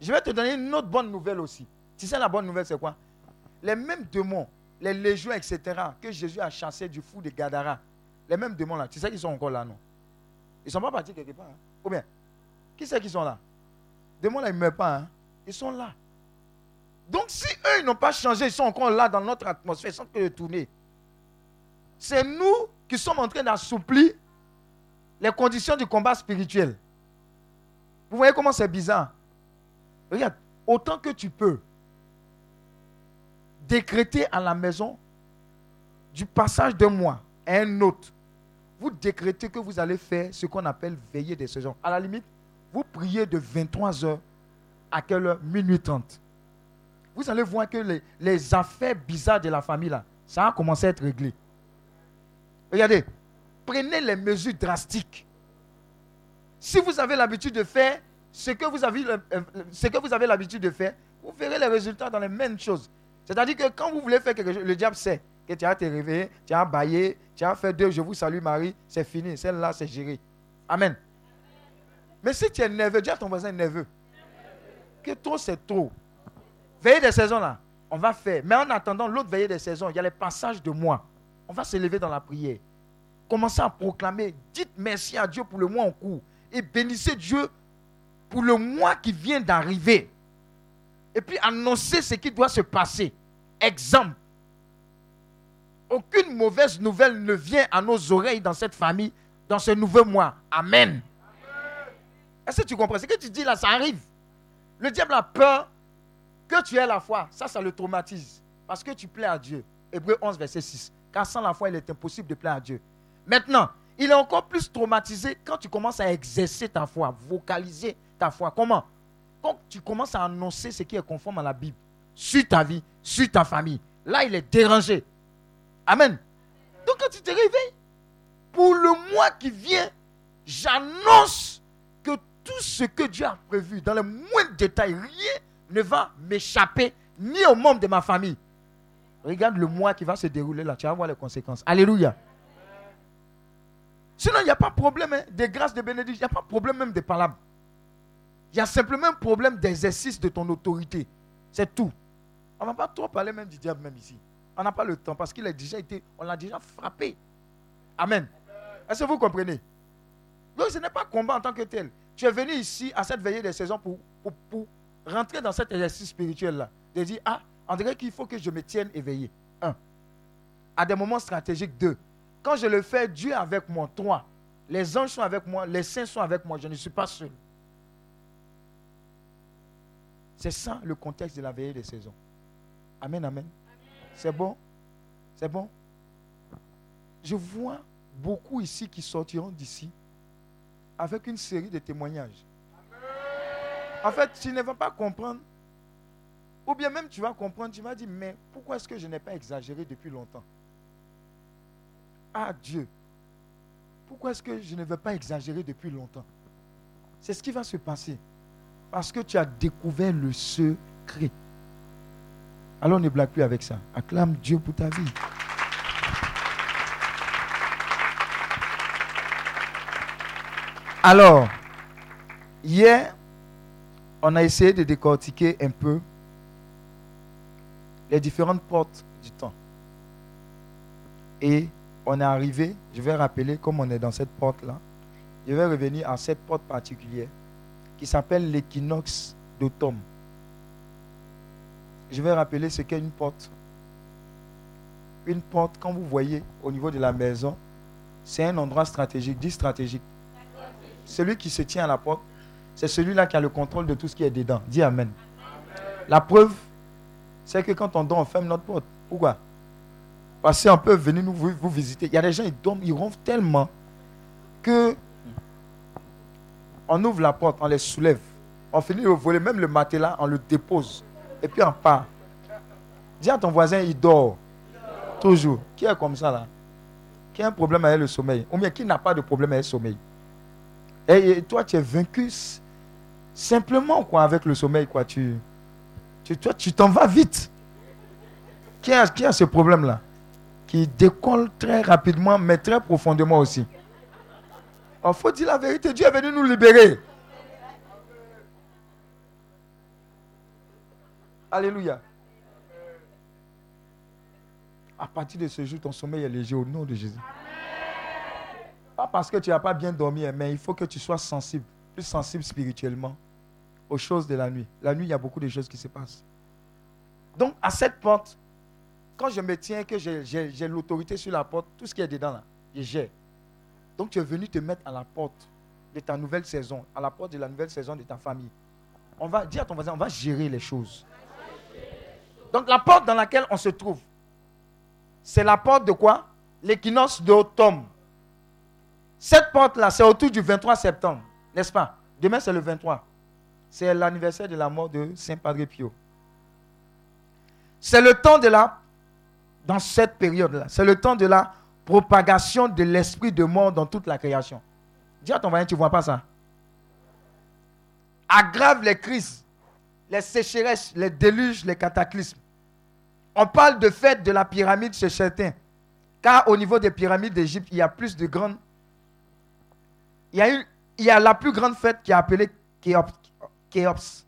Je vais te donner une autre bonne nouvelle aussi. Tu sais, la bonne nouvelle, c'est quoi? Les mêmes démons, les légions, etc., que Jésus a chassés du fou de Gadara, les mêmes démons là, tu sais qu'ils sont encore là, non? Ils ne sont pas partis quelque part. Hein? Ou bien, qui c'est qui sont là? Demande, ils ne meurent pas. Hein? Ils sont là. Donc, si eux, ils n'ont pas changé, ils sont encore là dans notre atmosphère, ils sont que de tourner. C'est nous qui sommes en train d'assouplir les conditions du combat spirituel. Vous voyez comment c'est bizarre Regarde, autant que tu peux décréter à la maison du passage d'un mois à un autre, vous décrétez que vous allez faire ce qu'on appelle veiller des saisons. À la limite, vous priez de 23h à quelle heure? Minuit 30. Vous allez voir que les, les, affaires bizarres de la famille, là, ça a commencé à être réglé. Regardez, prenez les mesures drastiques. Si vous avez l'habitude de faire ce que vous avez, euh, ce que vous avez l'habitude de faire, vous verrez les résultats dans les mêmes choses. C'est-à-dire que quand vous voulez faire quelque chose, le diable sait que tu as te réveillé, tu as baillé, tu as fait deux, je vous salue Marie, c'est fini. Celle-là, c'est géré. Amen. Mais si tu es nerveux, dis à ton voisin nerveux. Que trop, c'est trop. Veillée des saisons là, on va faire. Mais en attendant l'autre veillée des saisons, il y a les passages de moi. On va se lever dans la prière. Commencez à proclamer. Dites merci à Dieu pour le mois en cours. Et bénissez Dieu pour le mois qui vient d'arriver. Et puis annoncer ce qui doit se passer. Exemple. Aucune mauvaise nouvelle ne vient à nos oreilles dans cette famille, dans ce nouveau mois. Amen. Est-ce que tu comprends? Ce que tu dis là, ça arrive. Le diable a peur que tu aies la foi. Ça, ça le traumatise. Parce que tu plais à Dieu. Hébreu 11, verset 6. Car sans la foi, il est impossible de plaire à Dieu. Maintenant, il est encore plus traumatisé quand tu commences à exercer ta foi, vocaliser ta foi. Comment? Quand tu commences à annoncer ce qui est conforme à la Bible, sur ta vie, sur ta famille. Là, il est dérangé. Amen. Donc quand tu te réveilles, pour le mois qui vient, j'annonce que tout ce que Dieu a prévu, dans le moindre détail, rien ne va m'échapper, ni aux membres de ma famille. Regarde le mois qui va se dérouler là, tu vas voir les conséquences. Alléluia. Sinon, il n'y a pas de problème hein, de grâce, de bénédiction. Il n'y a pas de problème même de palabres. Il y a simplement un problème d'exercice de ton autorité. C'est tout. On ne va pas trop parler même du diable même ici. On n'a pas le temps parce qu'il a déjà été, on l'a déjà frappé. Amen. Est-ce que vous comprenez? Donc ce n'est pas combat en tant que tel. Tu es venu ici à cette veillée des saisons pour, pour, rentrer dans cet exercice spirituel-là. De dire, ah, on dirait qu'il faut que je me tienne éveillé. Un. À des moments stratégiques. Deux. Quand je le fais, Dieu est avec moi. Trois. Les anges sont avec moi, les saints sont avec moi. Je ne suis pas seul. C'est ça le contexte de la veillée des saisons. Amen, amen. C'est bon? C'est bon? Je vois beaucoup ici qui sortiront d'ici avec une série de témoignages. En fait, tu ne vas pas comprendre. Ou bien même tu vas comprendre, tu vas dire, mais pourquoi est-ce que je n'ai pas exagéré depuis longtemps? Ah Dieu, pourquoi est-ce que je ne vais pas exagérer depuis longtemps? C'est ce qui va se passer. Parce que tu as découvert le secret. Alors ne blague plus avec ça. Acclame Dieu pour ta vie. Alors, hier, on a essayé de décortiquer un peu les différentes portes du temps. Et on est arrivé, je vais rappeler comme on est dans cette porte-là, je vais revenir à cette porte particulière qui s'appelle l'équinoxe d'automne. Je vais rappeler ce qu'est une porte. Une porte, quand vous voyez au niveau de la maison, c'est un endroit stratégique, dit stratégique. Celui qui se tient à la porte, c'est celui-là qui a le contrôle de tout ce qui est dedans. Dis Amen. La preuve, c'est que quand on dort, on ferme notre porte. Pourquoi? Parce qu'on peut venir nous vous, visiter. Il y a des gens, ils dorment, ils ronflent tellement que on ouvre la porte, on les soulève. On finit de voler, même le matelas, on le dépose. Et puis on part. Dis à ton voisin, il dort. Toujours. Qui est comme ça là? Qui a un problème avec le sommeil? Ou bien qui n'a pas de problème avec le sommeil? Et, toi, tu es vaincu simplement quoi avec le sommeil. Quoi. Tu, tu, toi, tu t'en vas vite. Qui a, qui a ce problème-là Qui décolle très rapidement, mais très profondément aussi. Il faut dire la vérité. Dieu est venu nous libérer. Alléluia. À partir de ce jour, ton sommeil est léger au nom de Jésus. Pas parce que tu n'as pas bien dormi, mais il faut que tu sois sensible, plus sensible spirituellement aux choses de la nuit. La nuit, il y a beaucoup de choses qui se passent. Donc, à cette porte, quand je me tiens, que j'ai l'autorité sur la porte, tout ce qui est dedans là, j'ai. Donc, tu es venu te mettre à la porte de ta nouvelle saison, à la porte de la nouvelle saison de ta famille. On va dire à ton voisin, on va gérer les choses. Donc, la porte dans laquelle on se trouve, c'est la porte de quoi? L'équinoxe d'automne. Cette porte-là, c'est autour du 23 septembre, n'est-ce pas? Demain, c'est le 23. C'est l'anniversaire de la mort de Saint Padre Pio. C'est le temps de la, dans cette période-là, c'est le temps de la propagation de l'esprit de mort dans toute la création. Dis à ton voisin, tu ne vois pas ça? Aggrave les crises, les sécheresses, les déluges, les cataclysmes. On parle de fête de la pyramide chez certains. Car au niveau des pyramides d'Égypte, il y a plus de grandes. Il y a, la plus grande fête qui est appelée Khéops.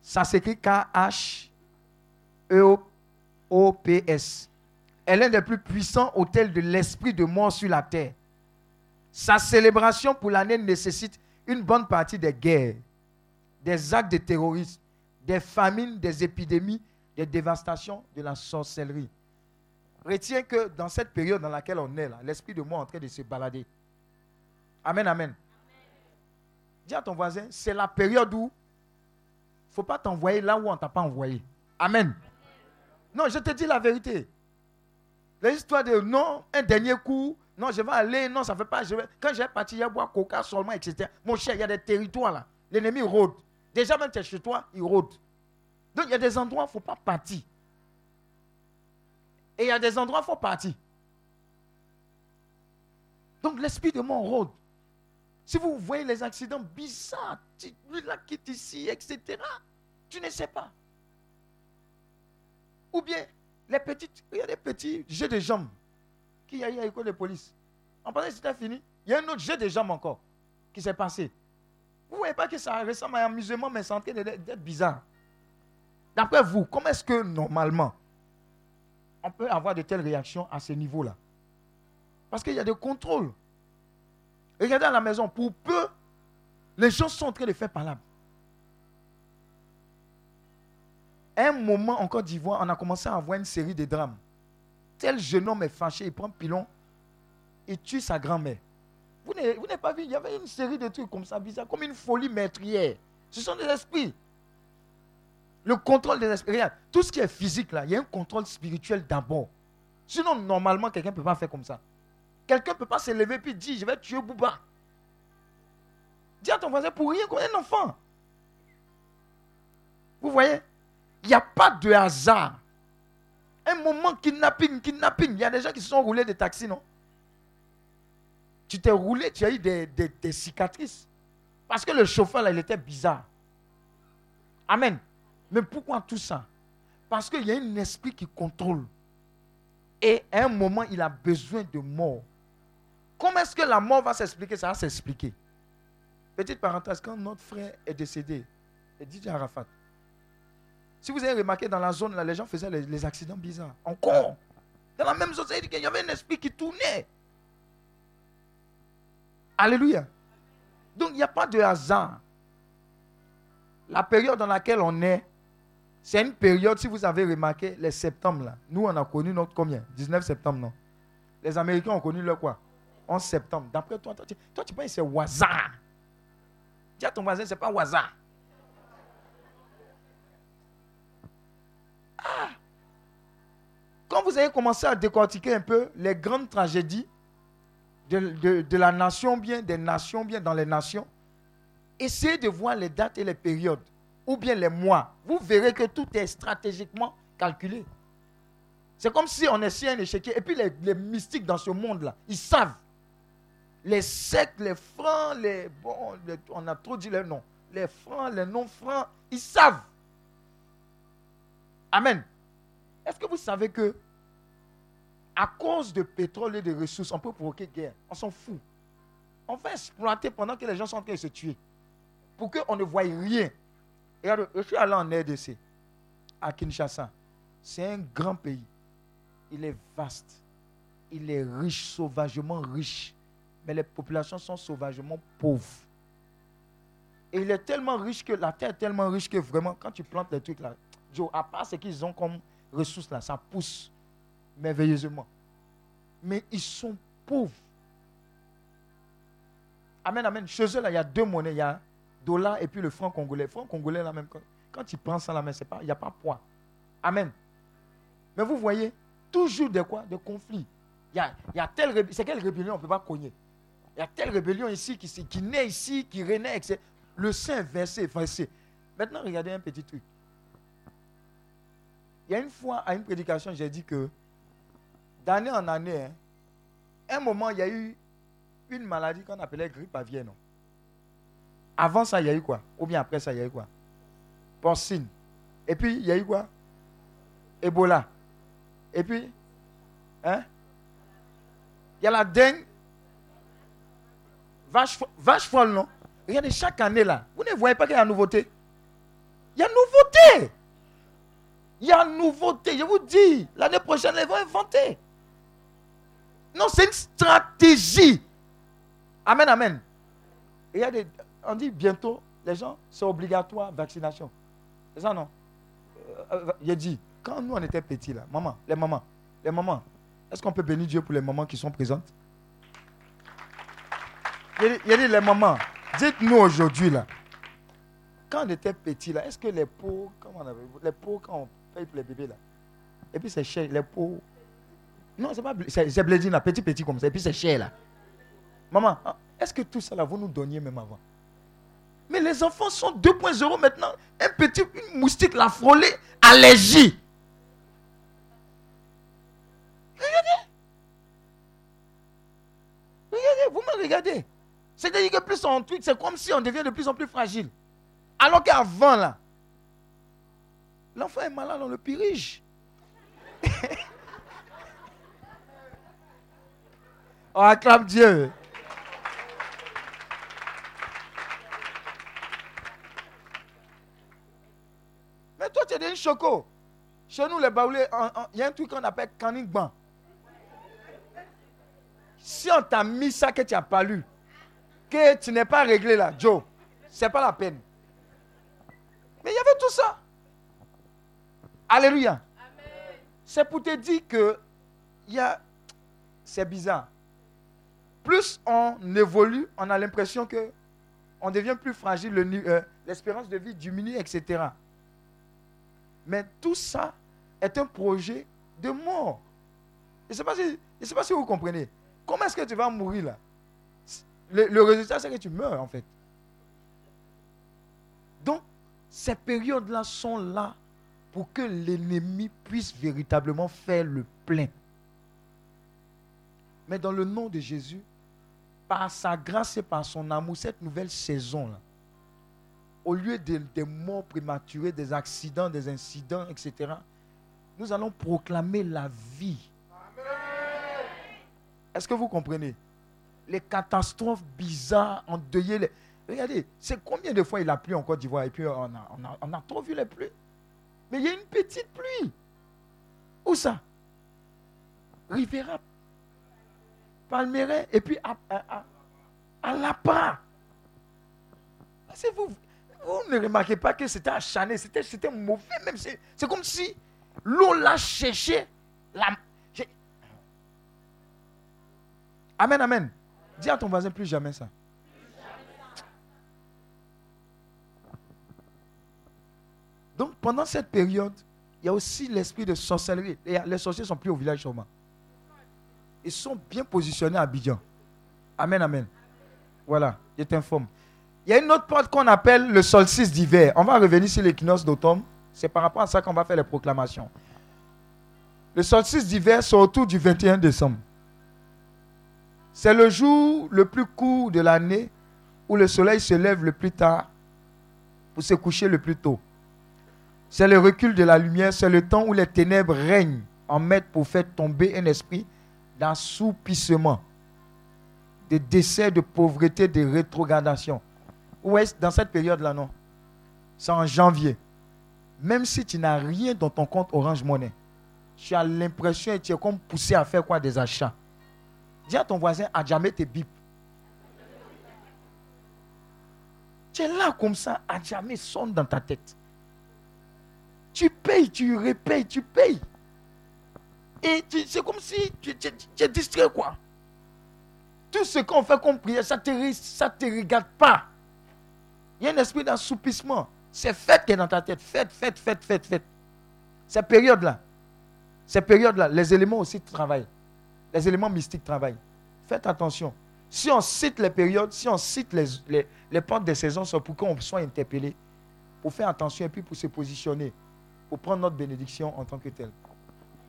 Ça s'écrit K-H-E-O-P-S. Est l'un des plus puissants hôtels de l'esprit de mort sur la terre. Sa célébration pour l'année nécessite une bonne partie des guerres, des actes de terrorisme, des famines, des épidémies, des dévastations, de la sorcellerie. Retiens que dans cette période dans laquelle on est là, l'esprit de mort est en train de se balader. Amen, amen. Dis à ton voisin, c'est la période où il ne faut pas t'envoyer là où on ne t'a pas envoyé. Amen. Non, je te dis la vérité. L'histoire de non, un dernier coup, non, je vais aller, non, ça ne fait pas. Je vais, quand j'ai parti, il boire coca seulement, etc. Mon cher, il y a des territoires là. L'ennemi rôde. Déjà, même tu es chez toi, il rôde. Donc, il y a des endroits où il ne faut pas partir. Et il y a des endroits où il faut partir. Donc, l'esprit de mon rôde. Si vous voyez les accidents bizarres, lui là quitte ici, etc., tu ne sais pas. Ou bien, les petites, il y a des petits jeux de jambes qui y a eu à l'école de police. En pensant que c'était fini. Il y a un autre jeu de jambes encore qui s'est passé. Vous ne voyez pas que ça ressemble à un amusement, mais c'est en train d'être bizarre. D'après vous, comment est-ce que normalement on peut avoir de telles réactions à ce niveau-là? Parce qu'il y a des contrôles. Regardez à la maison, pour peu, les gens sont en train de faire palabre. Un moment en Côte d'Ivoire, on a commencé à avoir une série de drames. Tel jeune homme est fâché, il prend pilon, il tue sa grand-mère. Vous n'avez pas vu, il y avait une série de trucs comme ça, bizarre, comme une folie meurtrière. Ce sont des esprits. Le contrôle des esprits. Regarde, tout ce qui est physique, là, il y a un contrôle spirituel d'abord. Sinon, normalement, quelqu'un ne peut pas faire comme ça. Quelqu'un ne peut pas se lever et dire, je vais tuer Bouba. Dis à ton voisin, pour rien, comme un enfant. Vous voyez? Il n'y a pas de hasard. Un moment, kidnapping, kidnapping. Il y a des gens qui se sont roulés des taxis, non? Tu t'es roulé, tu as eu des, des cicatrices. Parce que le chauffeur, là, il était bizarre. Amen. Mais pourquoi tout ça? Parce qu'il y a un esprit qui contrôle. Et à un moment, il a besoin de mort. Comment est-ce que la mort va s'expliquer? Ça va s'expliquer. Petite parenthèse, quand notre frère est décédé, et DJ Arafat, si vous avez remarqué dans la zone, là, les gens faisaient les, accidents bizarres. Encore. Dans la même zone, il y avait un esprit qui tournait. Alléluia. Donc il n'y a pas de hasard. La période dans laquelle on est, c'est une période, si vous avez remarqué, les septembre, là. Nous, on a connu notre combien? 19 septembre, non? Les Américains ont connu leur quoi? 11 septembre. D'après toi, toi, tu, toi, tu penses que c'est au hasard? Dis à ton voisin, ce n'est pas au hasard. Quand vous avez commencé à décortiquer un peu les grandes tragédies de, de la nation bien, des nations bien dans les nations, essayez de voir les dates et les périodes ou bien les mois, vous verrez que tout est stratégiquement calculé. C'est comme si on essayait un échec. Et puis les, mystiques dans ce monde-là, ils savent. Les sectes, les francs, les... Bon, on a trop dit les noms. Les francs, les non-francs, ils savent. Amen. Est-ce que vous savez que à cause de pétrole et de ressources, on peut provoquer guerre? On s'en fout. On va exploiter pendant que les gens sont en train de se tuer. Pour qu'on ne voie rien. Je suis allé en RDC, à Kinshasa. C'est un grand pays. Il est vaste. Il est riche, sauvagement riche. mais les populations sont sauvagement pauvres. Et il est tellement riche que la terre est tellement riche que vraiment, quand tu plantes les trucs là, À part ce qu'ils ont comme ressources là, ça pousse merveilleusement. Mais ils sont pauvres. Amen, amen. Chez eux, là, il y a deux monnaies. Il y a dollar et puis le franc congolais. Le franc congolais, là, même, quand, quand tu prends ça la main, il n'y a pas poids. Amen. Mais vous voyez, toujours de quoi? De conflits. Il y a, il y a telle C'est quelle rébellion? On ne peut pas cogner Il y a telle rébellion ici qui, qui naît ici, qui renaît. Le sein versé, versé. Maintenant, regardez un petit truc. Il y a une fois, à une prédication, j'ai dit que d'année en année, hein, un moment, il y a eu une maladie qu'on appelait grippe aviaire. Avant ça, il y a eu quoi? Ou bien après ça, il y a eu quoi? Porcine. Et puis, il y a eu quoi? Ebola. Et puis, hein? Il y a la dengue. Vache, vache folle, non? Regardez, chaque année là, vous ne voyez pas qu'il y a une nouveauté. Il y a une nouveauté. Il y a une nouveauté. Je vous dis, l'année prochaine, ils vont inventer. Non, c'est une stratégie. Amen, amen. il y a des, on dit bientôt, les gens, c'est obligatoire, vaccination. C'est ça, non? Euh, euh, Il dit, quand nous, on était petits, là, maman, les mamans, les mamans, est-ce qu'on peut bénir Dieu pour les mamans qui sont présentes? Il a dit, les mamans, dites-nous aujourd'hui, là, quand on était petits, là, est-ce que les pots, comment on avait, les pots, quand on et puis c'est cher, les pots, non, c'est pas, c'est blédine, là, petit, petit comme ça, et puis c'est cher, là. Maman, ah, est-ce que tout ça, là, vous nous donniez même avant? Mais les enfants sont 2.0 maintenant. Un petit moustique l'a frôlé, allergie. Regardez. Regardez, vous me regardez. C'est-à-dire que plus on tweet, c'est comme si on devient de plus en plus fragile. Alors qu'avant, là, l'enfant est malade, on le pirige. on acclame Dieu. Mais toi, tu es des choco. Chez nous, les baoulés, il y a un truc qu'on appelle canning ban. Si on t'a mis ça que tu n'as pas lu, que tu n'es pas réglé là, Joe, c'est pas la peine. Mais il y avait tout ça. Alléluia. C'est pour te dire que y a, c'est bizarre. Plus on évolue, on a l'impression que on devient plus fragile, euh, l'espérance de vie diminue, etc. Mais tout ça est un projet de mort. Je ne sais, si, sais pas si vous comprenez. Comment est-ce que tu vas mourir là? Le, résultat, c'est que tu meurs en fait. Donc, ces périodes-là sont là pour que l'ennemi puisse véritablement faire le plein. Mais dans le nom de Jésus, par sa grâce et par son amour, cette nouvelle saison-là, au lieu des morts prématurées, des accidents, des incidents, etc., nous allons proclamer la vie. Est-ce que vous comprenez? Les catastrophes bizarres, endeuillées. Regardez, c'est combien de fois il a plu en Côte d'Ivoire et puis on, a, trop vu les pluies? Mais il y a une petite pluie. Où ça? Rivera, Palmeret et puis à, à, à. Vous, vous ne remarquez pas que c'était acharné, c'était mauvais même. C'est comme si l'eau l'a cherché. Amen, amen. Dis à ton voisin plus jamais ça. Donc pendant cette période, il y a aussi l'esprit de sorcellerie. Les sorciers sont plus au village Choma. Ils sont bien positionnés à Abidjan. Amen, amen. Voilà, je t'informe. Il y a une autre porte qu'on appelle le solstice d'hiver. On va revenir sur l'équinoxe d'automne. C'est par rapport à ça qu'on va faire les proclamations. Le solstice d'hiver, c'est autour du 21 décembre. C'est le jour le plus court de l'année où le soleil se lève le plus tard pour se coucher le plus tôt. C'est le recul de la lumière, c'est le temps où les ténèbres règnent en maître pour faire tomber un esprit d'assoupissement, de décès, de pauvreté, de rétrogradation. Où est-ce dans cette période-là, non? C'est en janvier. Même si tu n'as rien dans ton compte Orange Monnaie, tu as l'impression et tu es comme poussé à faire quoi? Des achats. Dis à ton voisin, à jamais tes bips. Tu es là comme ça, à jamais sonne dans ta tête. Tu payes, tu repayes, tu payes. Et c'est comme si tu, es distrait, quoi. Tout ce qu'on fait comme prière, ça ne te, ça te regarde pas. Il y a un esprit d'assoupissement. C'est fait qui est dans ta tête. Faites, faites, faites, faites, faites. Ces périodes-là, ces périodes-là, les éléments aussi travaillent. Les éléments mystiques travaillent. Faites attention. Si on cite les périodes, si on cite les, les, les portes des saisons, c'est pour qu'on soit interpellé. Pour faire attention et puis pour se positionner. Prendre notre bénédiction en tant que tel.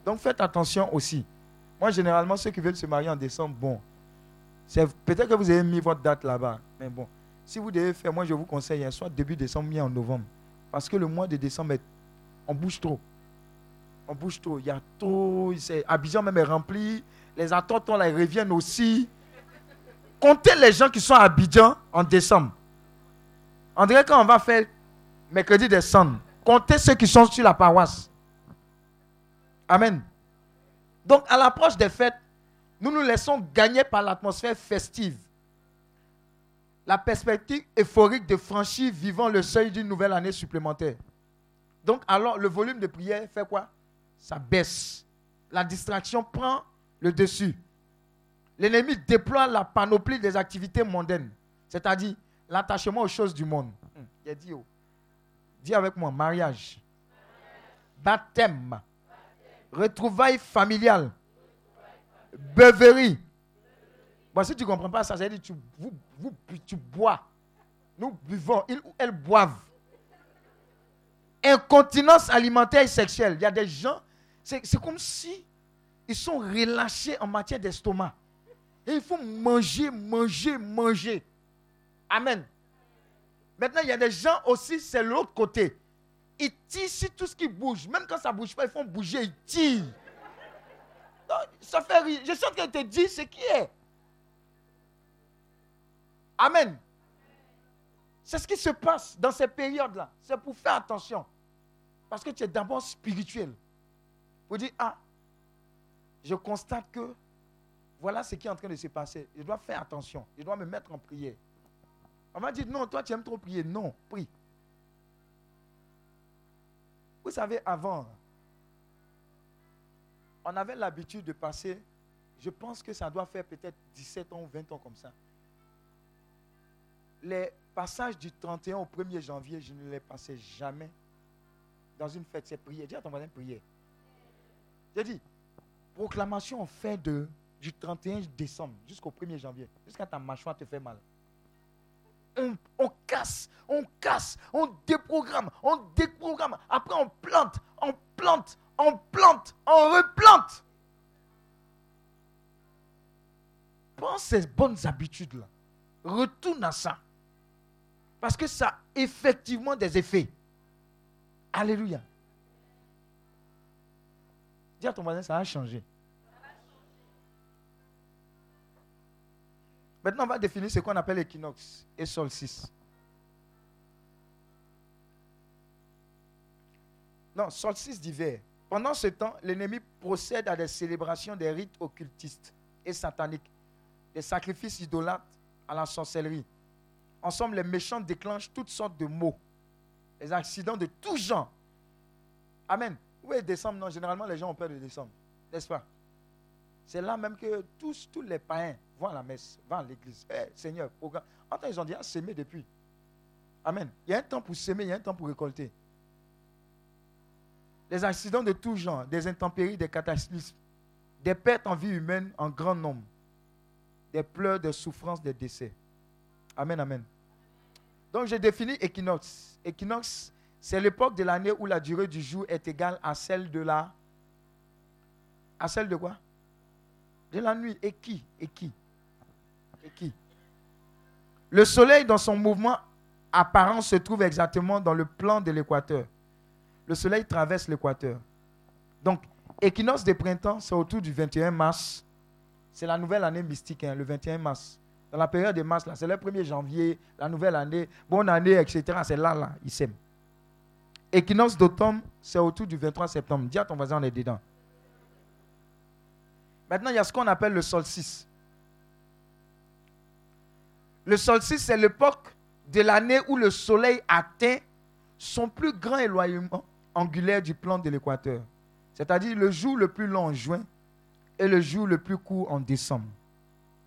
Donc faites attention aussi. Moi, généralement, ceux qui veulent se marier en décembre, bon, peut-être que vous avez mis votre date là-bas. Mais bon, si vous devez faire, moi, je vous conseille, hein, soit début décembre, mi en novembre. Parce que le mois de décembre, on bouge trop. On bouge trop. Il y a trop. Abidjan même est rempli. Les attentes, là, ils reviennent aussi. Comptez les gens qui sont à Abidjan en décembre. On dirait quand on va faire mercredi décembre, comptez ceux qui sont sur la paroisse. Amen. Donc, à l'approche des fêtes, nous nous laissons gagner par l'atmosphère festive. La perspective euphorique de franchir vivant le seuil d'une nouvelle année supplémentaire. Donc, alors, le volume de prière fait quoi? Ça baisse. La distraction prend le dessus. L'ennemi déploie la panoplie des activités mondaines, c'est-à-dire l'attachement aux choses du monde. Hum, il a dit, oh. Dis avec moi, mariage, baptême, retrouvailles familiales, beuverie. Bon, si tu ne comprends pas ça, ça veut dire tu, tu bois. Nous buvons, ils ou elles boivent. Incontinence alimentaire et sexuelle. Il y a des gens, c'est comme si ils sont relâchés en matière d'estomac. Et il faut manger, manger, manger. Amen. Maintenant, il y a des gens aussi, c'est l'autre côté. Ils tirent sur tout ce qui bouge. Même quand ça ne bouge pas, ils font bouger, ils tirent. ça fait rire. Je sens qu'elle te dit ce qui est. Amen. C'est ce qui se passe dans ces périodes-là. C'est pour faire attention. Parce que tu es d'abord spirituel. Pour dire, ah, je constate que voilà ce qui est en train de se passer. Je dois faire attention. Je dois me mettre en prière. On va dire, non, toi tu aimes trop prier. Non, prie. Vous savez, avant, on avait l'habitude de passer, je pense que ça doit faire peut-être 17 ans ou 20 ans comme ça. Les passages du 31 au 1er janvier, je ne les passais jamais dans une fête. C'est prier. Dis à ton voisin prier. J'ai dit, proclamation fait de du 31 décembre jusqu'au 1er janvier, jusqu'à ta mâchoire te fait mal. On, casse, on casse, on déprogramme, on déprogramme. Après, on plante, on plante, on plante, on replante. Prends ces bonnes habitudes-là. Retourne à ça. Parce que ça a effectivement des effets. Alléluia. Dis à ton voisin, ça a changé. Maintenant, on va définir ce qu'on appelle équinoxe et solstice. Non, solstice d'hiver. Pendant ce temps, l'ennemi procède à des célébrations des rites occultistes et sataniques, des sacrifices idolâtres à la sorcellerie. Ensemble, les méchants déclenchent toutes sortes de maux, les accidents de tout genre. Amen. Oui, décembre, non, généralement les gens ont peur de décembre, n'est-ce pas? C'est là même que tous, tous les païens vont à la messe, vont à l'église. Eh, Seigneur, programme. Attends, ils ont déjà semé depuis. Amen. Il y a un temps pour semer, il y a un temps pour récolter. Les accidents de tout genre, des intempéries, des cataclysmes, des pertes en vie humaine en grand nombre, des pleurs, des souffrances, des décès. Amen, amen. Donc j'ai défini équinoxe. Équinoxe, c'est l'époque de l'année où la durée du jour est égale à celle de la... À celle de quoi? De la nuit. Et qui? Et qui? Qui? Le soleil, dans son mouvement apparent, se trouve exactement dans le plan de l'équateur. Le soleil traverse l'équateur. Donc, équinoxe de printemps, c'est autour du 21 mars. C'est la nouvelle année mystique, hein, le 21 mars. Dans la période de mars, là, c'est le 1er janvier, la nouvelle année, bonne année, etc. C'est là, là, il s'aime. Équinoxe d'automne, c'est autour du 23 septembre. Dis à ton voisin, on est dedans. Maintenant, il y a ce qu'on appelle le solstice. Le solstice, c'est l'époque de l'année où le soleil atteint son plus grand éloignement angulaire du plan de l'équateur, c'est-à-dire le jour le plus long en juin et le jour le plus court en décembre.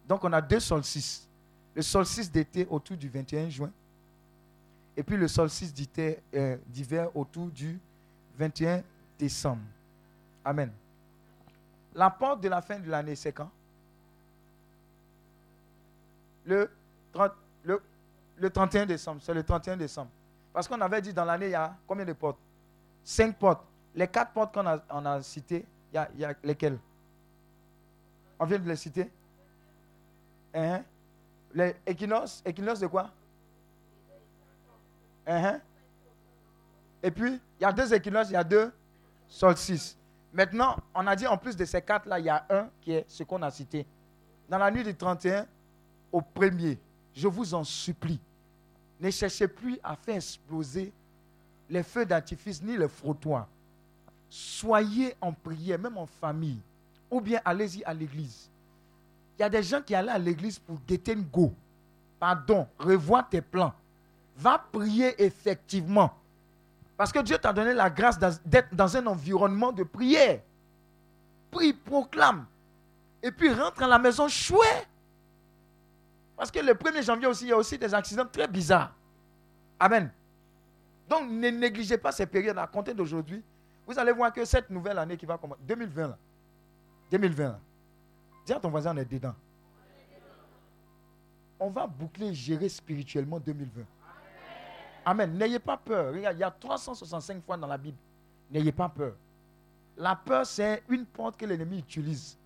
Donc on a deux solstices. Le solstice d'été autour du 21 juin et puis le solstice euh, d'hiver autour du 21 décembre. Amen. La porte de la fin de l'année, c'est quand? Le, 30, le, le 31 décembre. C'est le 31 décembre. Parce qu'on avait dit dans l'année, il y a combien de portes? Cinq portes. Les quatre portes qu'on a, citées, il y a, lesquelles? On vient de les citer? Les équinoxes, équinoxes de quoi? Et puis, il y a deux équinoxes, il y a deux solstices. Maintenant, on a dit en plus de ces quatre-là, il y a un qui est ce qu'on a cité. Dans la nuit du 31 au premier, je vous en supplie, ne cherchez plus à faire exploser les feux d'artifice ni les frottoirs. Soyez en prière, même en famille, ou bien allez-y à l'église. Il y a des gens qui allaient à l'église pour guetter une go. Pardon, revois tes plans. Va prier effectivement. Parce que Dieu t'a donné la grâce d'être dans un environnement de prière. Prie, proclame. Et puis rentre à la maison chouette. Parce que le 1er janvier aussi, il y a aussi des accidents très bizarres. Amen. Donc ne négligez pas ces périodes à compter d'aujourd'hui. Vous allez voir que cette nouvelle année qui va commencer, 2020 là, 2020 là, dis à ton voisin, on est dedans. On va boucler, gérer spirituellement 2020. Amen. N'ayez pas peur. il y a 365 fois dans la Bible. N'ayez pas peur. La peur, c'est une porte que l'ennemi utilise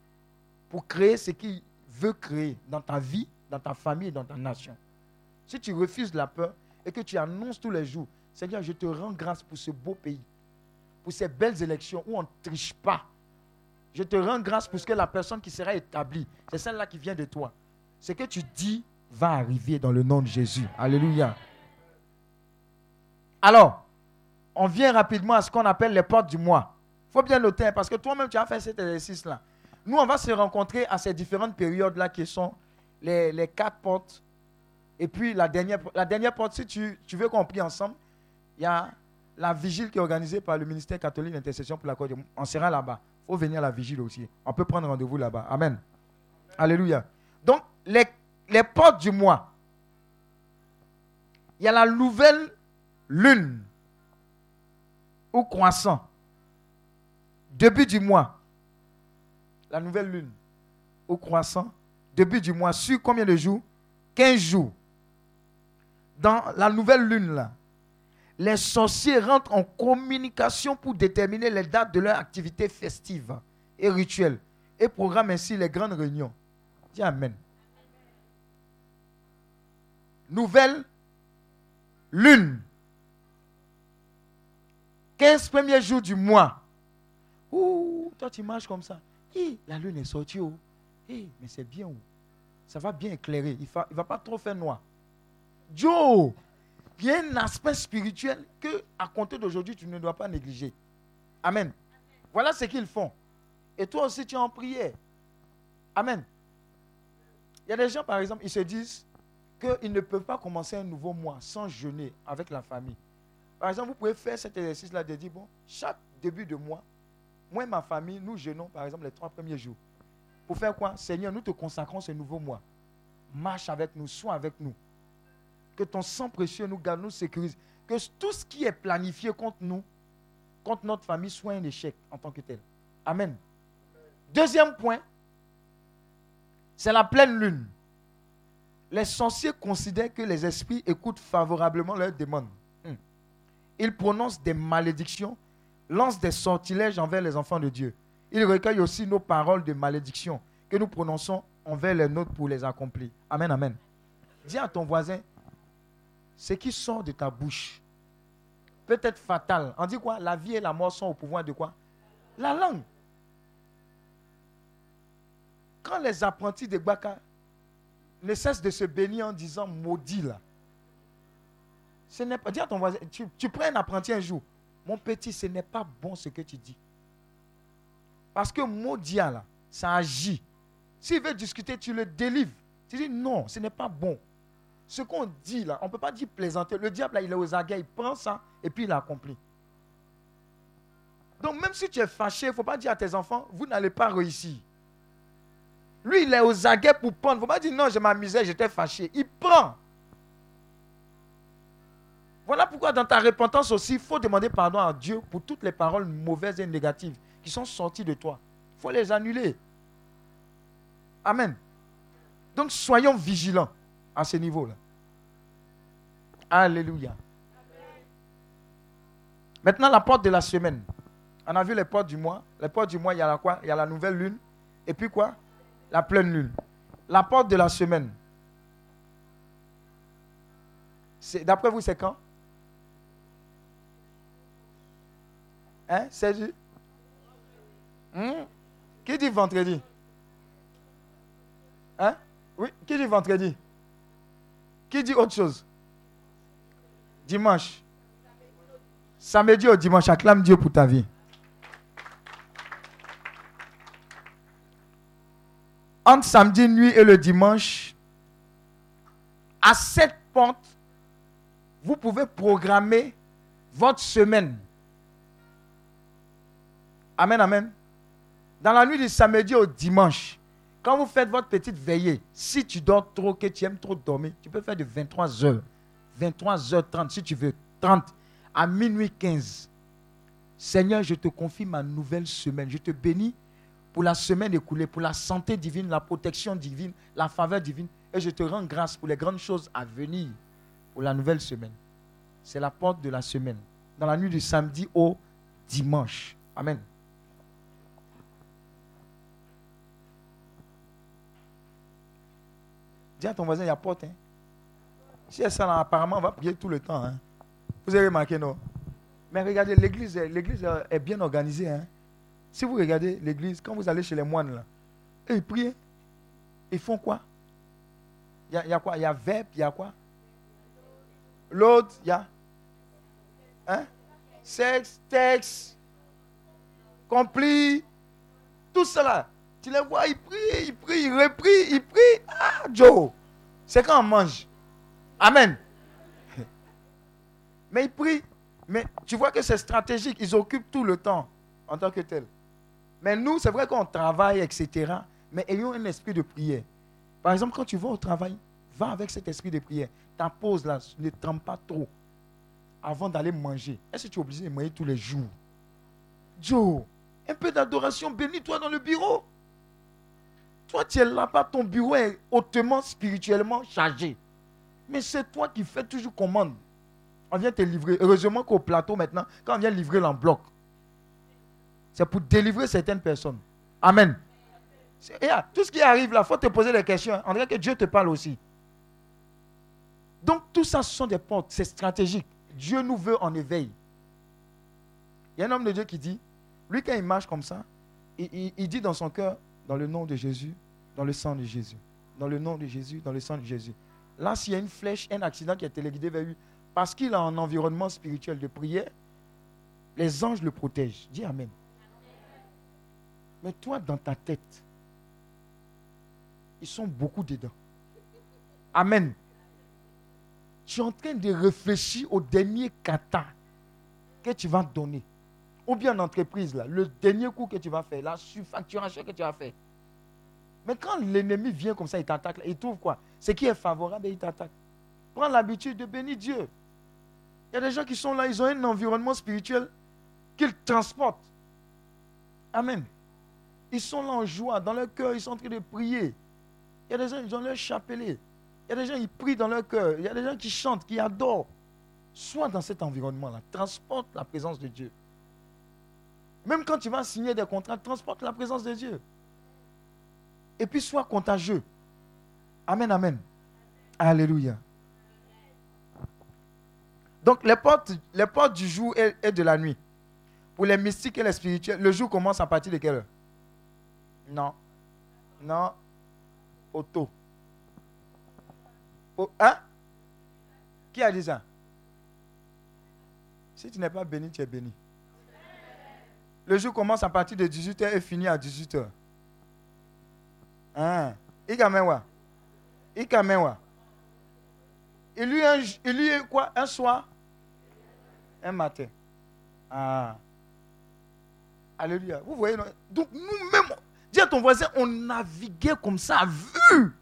pour créer ce qu'il veut créer dans ta vie, dans ta famille et dans ta nation. Si tu refuses la peur et que tu annonces tous les jours, Seigneur, je te rends grâce pour ce beau pays, pour ces belles élections où on ne triche pas. Je te rends grâce pour ce que la personne qui sera établie, c'est celle-là qui vient de toi. Ce que tu dis va arriver dans le nom de Jésus. Alléluia. Alors, on vient rapidement à ce qu'on appelle les portes du mois. Il faut bien noter, parce que toi-même, tu as fait cet exercice-là. Nous, on va se rencontrer à ces différentes périodes-là qui sont les, quatre portes. Et puis, la dernière, porte, si tu, veux qu'on prie ensemble, il y a la vigile qui est organisée par le ministère catholique d'intercession pour la Côte On sera là-bas. Il faut venir à la vigile aussi. On peut prendre rendez-vous là-bas. Amen. Alléluia. Donc, les, les portes du mois. Il y a la nouvelle lune ou croissant, début du mois, la nouvelle lune ou croissant, début du mois, sur combien de jours? 15 jours. Dans la nouvelle lune, là, les sorciers rentrent en communication pour déterminer les dates de leur activité festive et rituelle et programment ainsi les grandes réunions. Dis Amen. Nouvelle lune 15 premiers jours du mois. Ouh, toi tu marches comme ça. la lune est sortie. Oh. Mais c'est bien. Ça va bien éclairer. Il ne va, pas trop faire noir. Joe, il y a un aspect spirituel que, à compter d'aujourd'hui, tu ne dois pas négliger. Amen. Voilà ce qu'ils font. Et toi aussi, tu es en prière. Amen. Il y a des gens, par exemple, ils se disent qu'ils ne peuvent pas commencer un nouveau mois sans jeûner avec la famille. Par exemple, vous pouvez faire cet exercice-là de dire, bon, chaque début de mois, moi et ma famille, nous jeûnons, par exemple, les trois premiers jours. Pour faire quoi? Seigneur, nous te consacrons ce nouveau mois. Marche avec nous, sois avec nous. Que ton sang précieux nous garde, nous sécurise. Que tout ce qui est planifié contre nous, contre notre famille, soit un échec en tant que tel. Amen. Deuxième point, c'est la pleine lune. Les sorciers considèrent que les esprits écoutent favorablement leurs demandes. Il prononce des malédictions, lance des sortilèges envers les enfants de Dieu. Il recueille aussi nos paroles de malédiction que nous prononçons envers les nôtres pour les accomplir. Amen, amen. Dis à ton voisin, ce qui sort de ta bouche peut être fatal. On dit quoi? La vie et la mort sont au pouvoir de quoi? La langue. Quand les apprentis de Baka ne cessent de se bénir en disant maudit là, ce n'est pas. Dis à ton voisin, tu, prends un apprenti un jour. Mon petit, ce n'est pas bon ce que tu dis. Parce que maudit là, ça agit. S'il veut discuter, tu le délivres. Tu dis non, ce n'est pas bon. Ce qu'on dit là, on ne peut pas dire plaisanter. Le diable, il est aux aguets, il prend ça et puis il accomplit. Donc même si tu es fâché, il ne faut pas dire à tes enfants, vous n'allez pas réussir. Lui, il est aux aguets pour prendre. Il ne faut pas dire non, je m'amusais, j'étais fâché. Il prend. Voilà pourquoi dans ta repentance aussi, il faut demander pardon à Dieu pour toutes les paroles mauvaises et négatives qui sont sorties de toi. Il faut les annuler. Amen. Donc soyons vigilants à ce niveau-là. Alléluia. Maintenant, la porte de la semaine. On a vu les portes du mois. Les portes du mois, il y a la quoi? Il y a la nouvelle lune. Et puis quoi? La pleine lune. La porte de la semaine. D'après vous, c'est quand? Hein? C'est hmm? Qui dit vendredi? Hein? Oui, qui dit vendredi? Qui dit autre chose? Dimanche. Samedi au dimanche, acclame Dieu pour ta vie. Entre samedi nuit et le dimanche, à cette porte, vous pouvez programmer votre semaine. Amen, amen. Dans la nuit du samedi au dimanche, quand vous faites votre petite veillée, si tu dors trop, que tu aimes trop dormir, tu peux faire de 23 heures. 23h30, si tu veux, 30 à minuit 15. Seigneur, je te confie ma nouvelle semaine. Je te bénis pour la semaine écoulée, pour la santé divine, la protection divine, la faveur divine. Et je te rends grâce pour les grandes choses à venir pour la nouvelle semaine. C'est la porte de la semaine. Dans la nuit du samedi au dimanche. Amen. Dis ton voisin, il y a porte. Hein? Si elle ça, apparemment, on va prier tout le temps. Hein. Vous avez remarqué, non? Mais regardez, l'église l'église est bien organisée. Hein. Si vous regardez l'église, quand vous allez chez les moines, là, ils prient. Ils font quoi? Il y, a, quoi? Il y a verbe, il y a quoi? L'autre, il y a hein? sexe, texte, compris, tout cela. Tu les vois, ils prient, ils prient, ils reprient, ils prient. Ah, Joe, c'est quand on mange. Amen. Mais ils prient. Mais tu vois que c'est stratégique. Ils occupent tout le temps en tant que tel. Mais nous, c'est vrai qu'on travaille, etc. Mais ayons un esprit de prière. Par exemple, quand tu vas au travail, va avec cet esprit de prière. Ta pause là, ne trempe pas trop avant d'aller manger. Est-ce que tu es obligé de manger tous les jours? Joe, un peu d'adoration, bénis-toi dans le bureau. Toi, tu es là-bas, ton bureau est hautement spirituellement chargé. Mais c'est toi qui fais toujours commande. On vient te livrer. Heureusement qu'au plateau maintenant, quand on vient livrer en bloc, c'est pour délivrer certaines personnes. Amen. tout ce qui arrive là, il faut te poser des questions. On dirait que Dieu te parle aussi. Donc tout ça, ce sont des portes. C'est stratégique. Dieu nous veut en éveil. Il y a un homme de Dieu qui dit, lui quand il marche comme ça, il dit dans son cœur, dans le nom de Jésus, dans le sang de Jésus. Dans le nom de Jésus, dans le sang de Jésus. Là, s'il y a une flèche, un accident qui est téléguidé vers lui, parce qu'il a un environnement spirituel de prière, les anges le protègent. Dis Amen. Mais toi, dans ta tête, ils sont beaucoup dedans. Amen. Tu es en train de réfléchir au dernier kata que tu vas donner. Ou bien en entreprise, là, le dernier coup que tu vas faire, la surfacturation que tu vas faire. Mais quand l'ennemi vient comme ça, il t'attaque, il trouve quoi? Ce qui est favorable, il t'attaque. Prends l'habitude de bénir Dieu. Il y a des gens qui sont là, ils ont un environnement spirituel qu'ils transportent. Amen. Ils sont là en joie, dans leur cœur, ils sont en train de prier. Il y a des gens, ils ont leur chapelet. Il y a des gens, ils prient dans leur cœur. Il y a des gens qui chantent, qui adorent. Sois dans cet environnement-là. Transporte la présence de Dieu. Même quand tu vas signer des contrats, transporte la présence de Dieu et puis sois contagieux. Amen, amen. Alléluia. Donc les portes, les portes du jour et, de la nuit. Pour les mystiques et les spirituels, le jour commence à partir de quelle heure? Non. Non. Auto. hein? Qui a dit ça? Si tu n'es pas béni, tu es béni. Le jour commence à partir de 18h et finit à 18h. Ah, ikamewa. Ikamewa. Il lui un, il lui quoi? Un soir? Un matin. Ah. Alléluia. Vous voyez, donc nous-mêmes, dis à ton voisin, on naviguait comme ça à vue.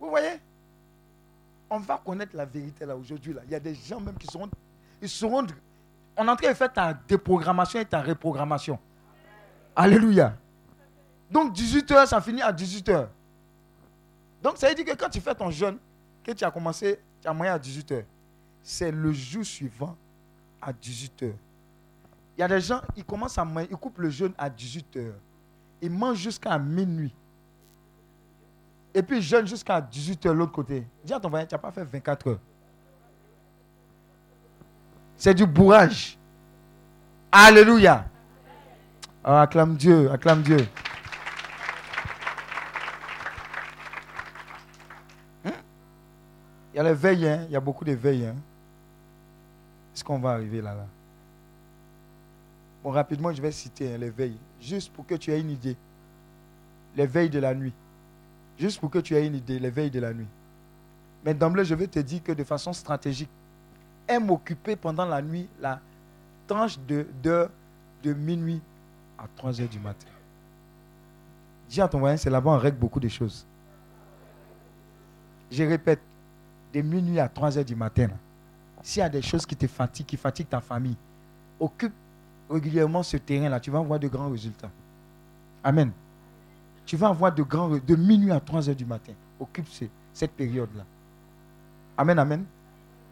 Vous voyez? On va connaître la vérité là aujourd'hui. Là. Il y a des gens même qui seront. Ils seront. On est en train de faire ta déprogrammation et ta reprogrammation. Alléluia. Donc 18h, ça finit à 18h. Donc ça veut dire que quand tu fais ton jeûne, que tu as commencé, tu as moyen à 18h, c'est le jour suivant à 18h. Il y a des gens, ils commencent à manger, ils coupent le jeûne à 18h. Ils mangent jusqu'à minuit. Et puis ils jeûnent jusqu'à 18h l'autre côté. Dis à ton voisin, tu n'as pas fait 24 heures. C'est du bourrage. Alléluia. Ah, acclame Dieu, acclame Dieu. Hein? Il y a les hein? il y a beaucoup de. Hein? Est-ce qu'on va arriver là, là? Bon, rapidement, je vais citer les veilles, juste pour que tu aies une idée. Les veilles de la nuit. Juste pour que tu aies une idée, les veilles de la nuit. Mais d'emblée, je vais te dire que de façon stratégique, aime occuper pendant la nuit la tranche de, de, de minuit à 3 heures du matin. Dis à ton voisin, c'est là-bas on règle beaucoup de choses. Je répète, de minuit à 3 heures du matin, s'il y a des choses qui te fatiguent, qui fatiguent ta famille, occupe régulièrement ce terrain-là, tu vas avoir de grands résultats. Amen. Tu vas avoir de grands de minuit à 3 heures du matin. Occupe cette période-là. Amen, amen.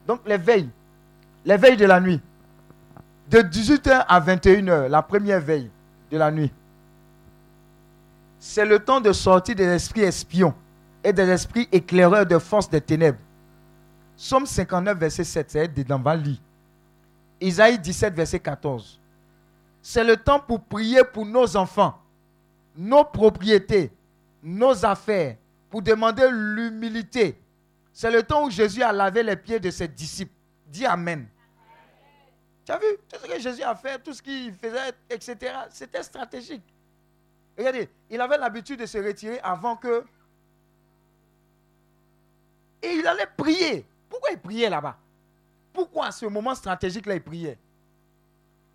Donc les veilles, les veilles de la nuit, de 18h à 21h, la première veille, de la nuit. C'est le temps de sortir des esprits espions et des esprits éclaireurs de force des ténèbres. Somme 59, verset 7, c'est dans Vali. Isaïe 17, verset 14. C'est le temps pour prier pour nos enfants, nos propriétés, nos affaires, pour demander l'humilité. C'est le temps où Jésus a lavé les pieds de ses disciples. Dis Amen. Tu as vu? Tout ce que Jésus a fait, tout ce qu'il faisait, etc. C'était stratégique. Regardez, il avait l'habitude de se retirer avant que. Et il allait prier. Pourquoi il priait là-bas? Pourquoi à ce moment stratégique-là, il priait?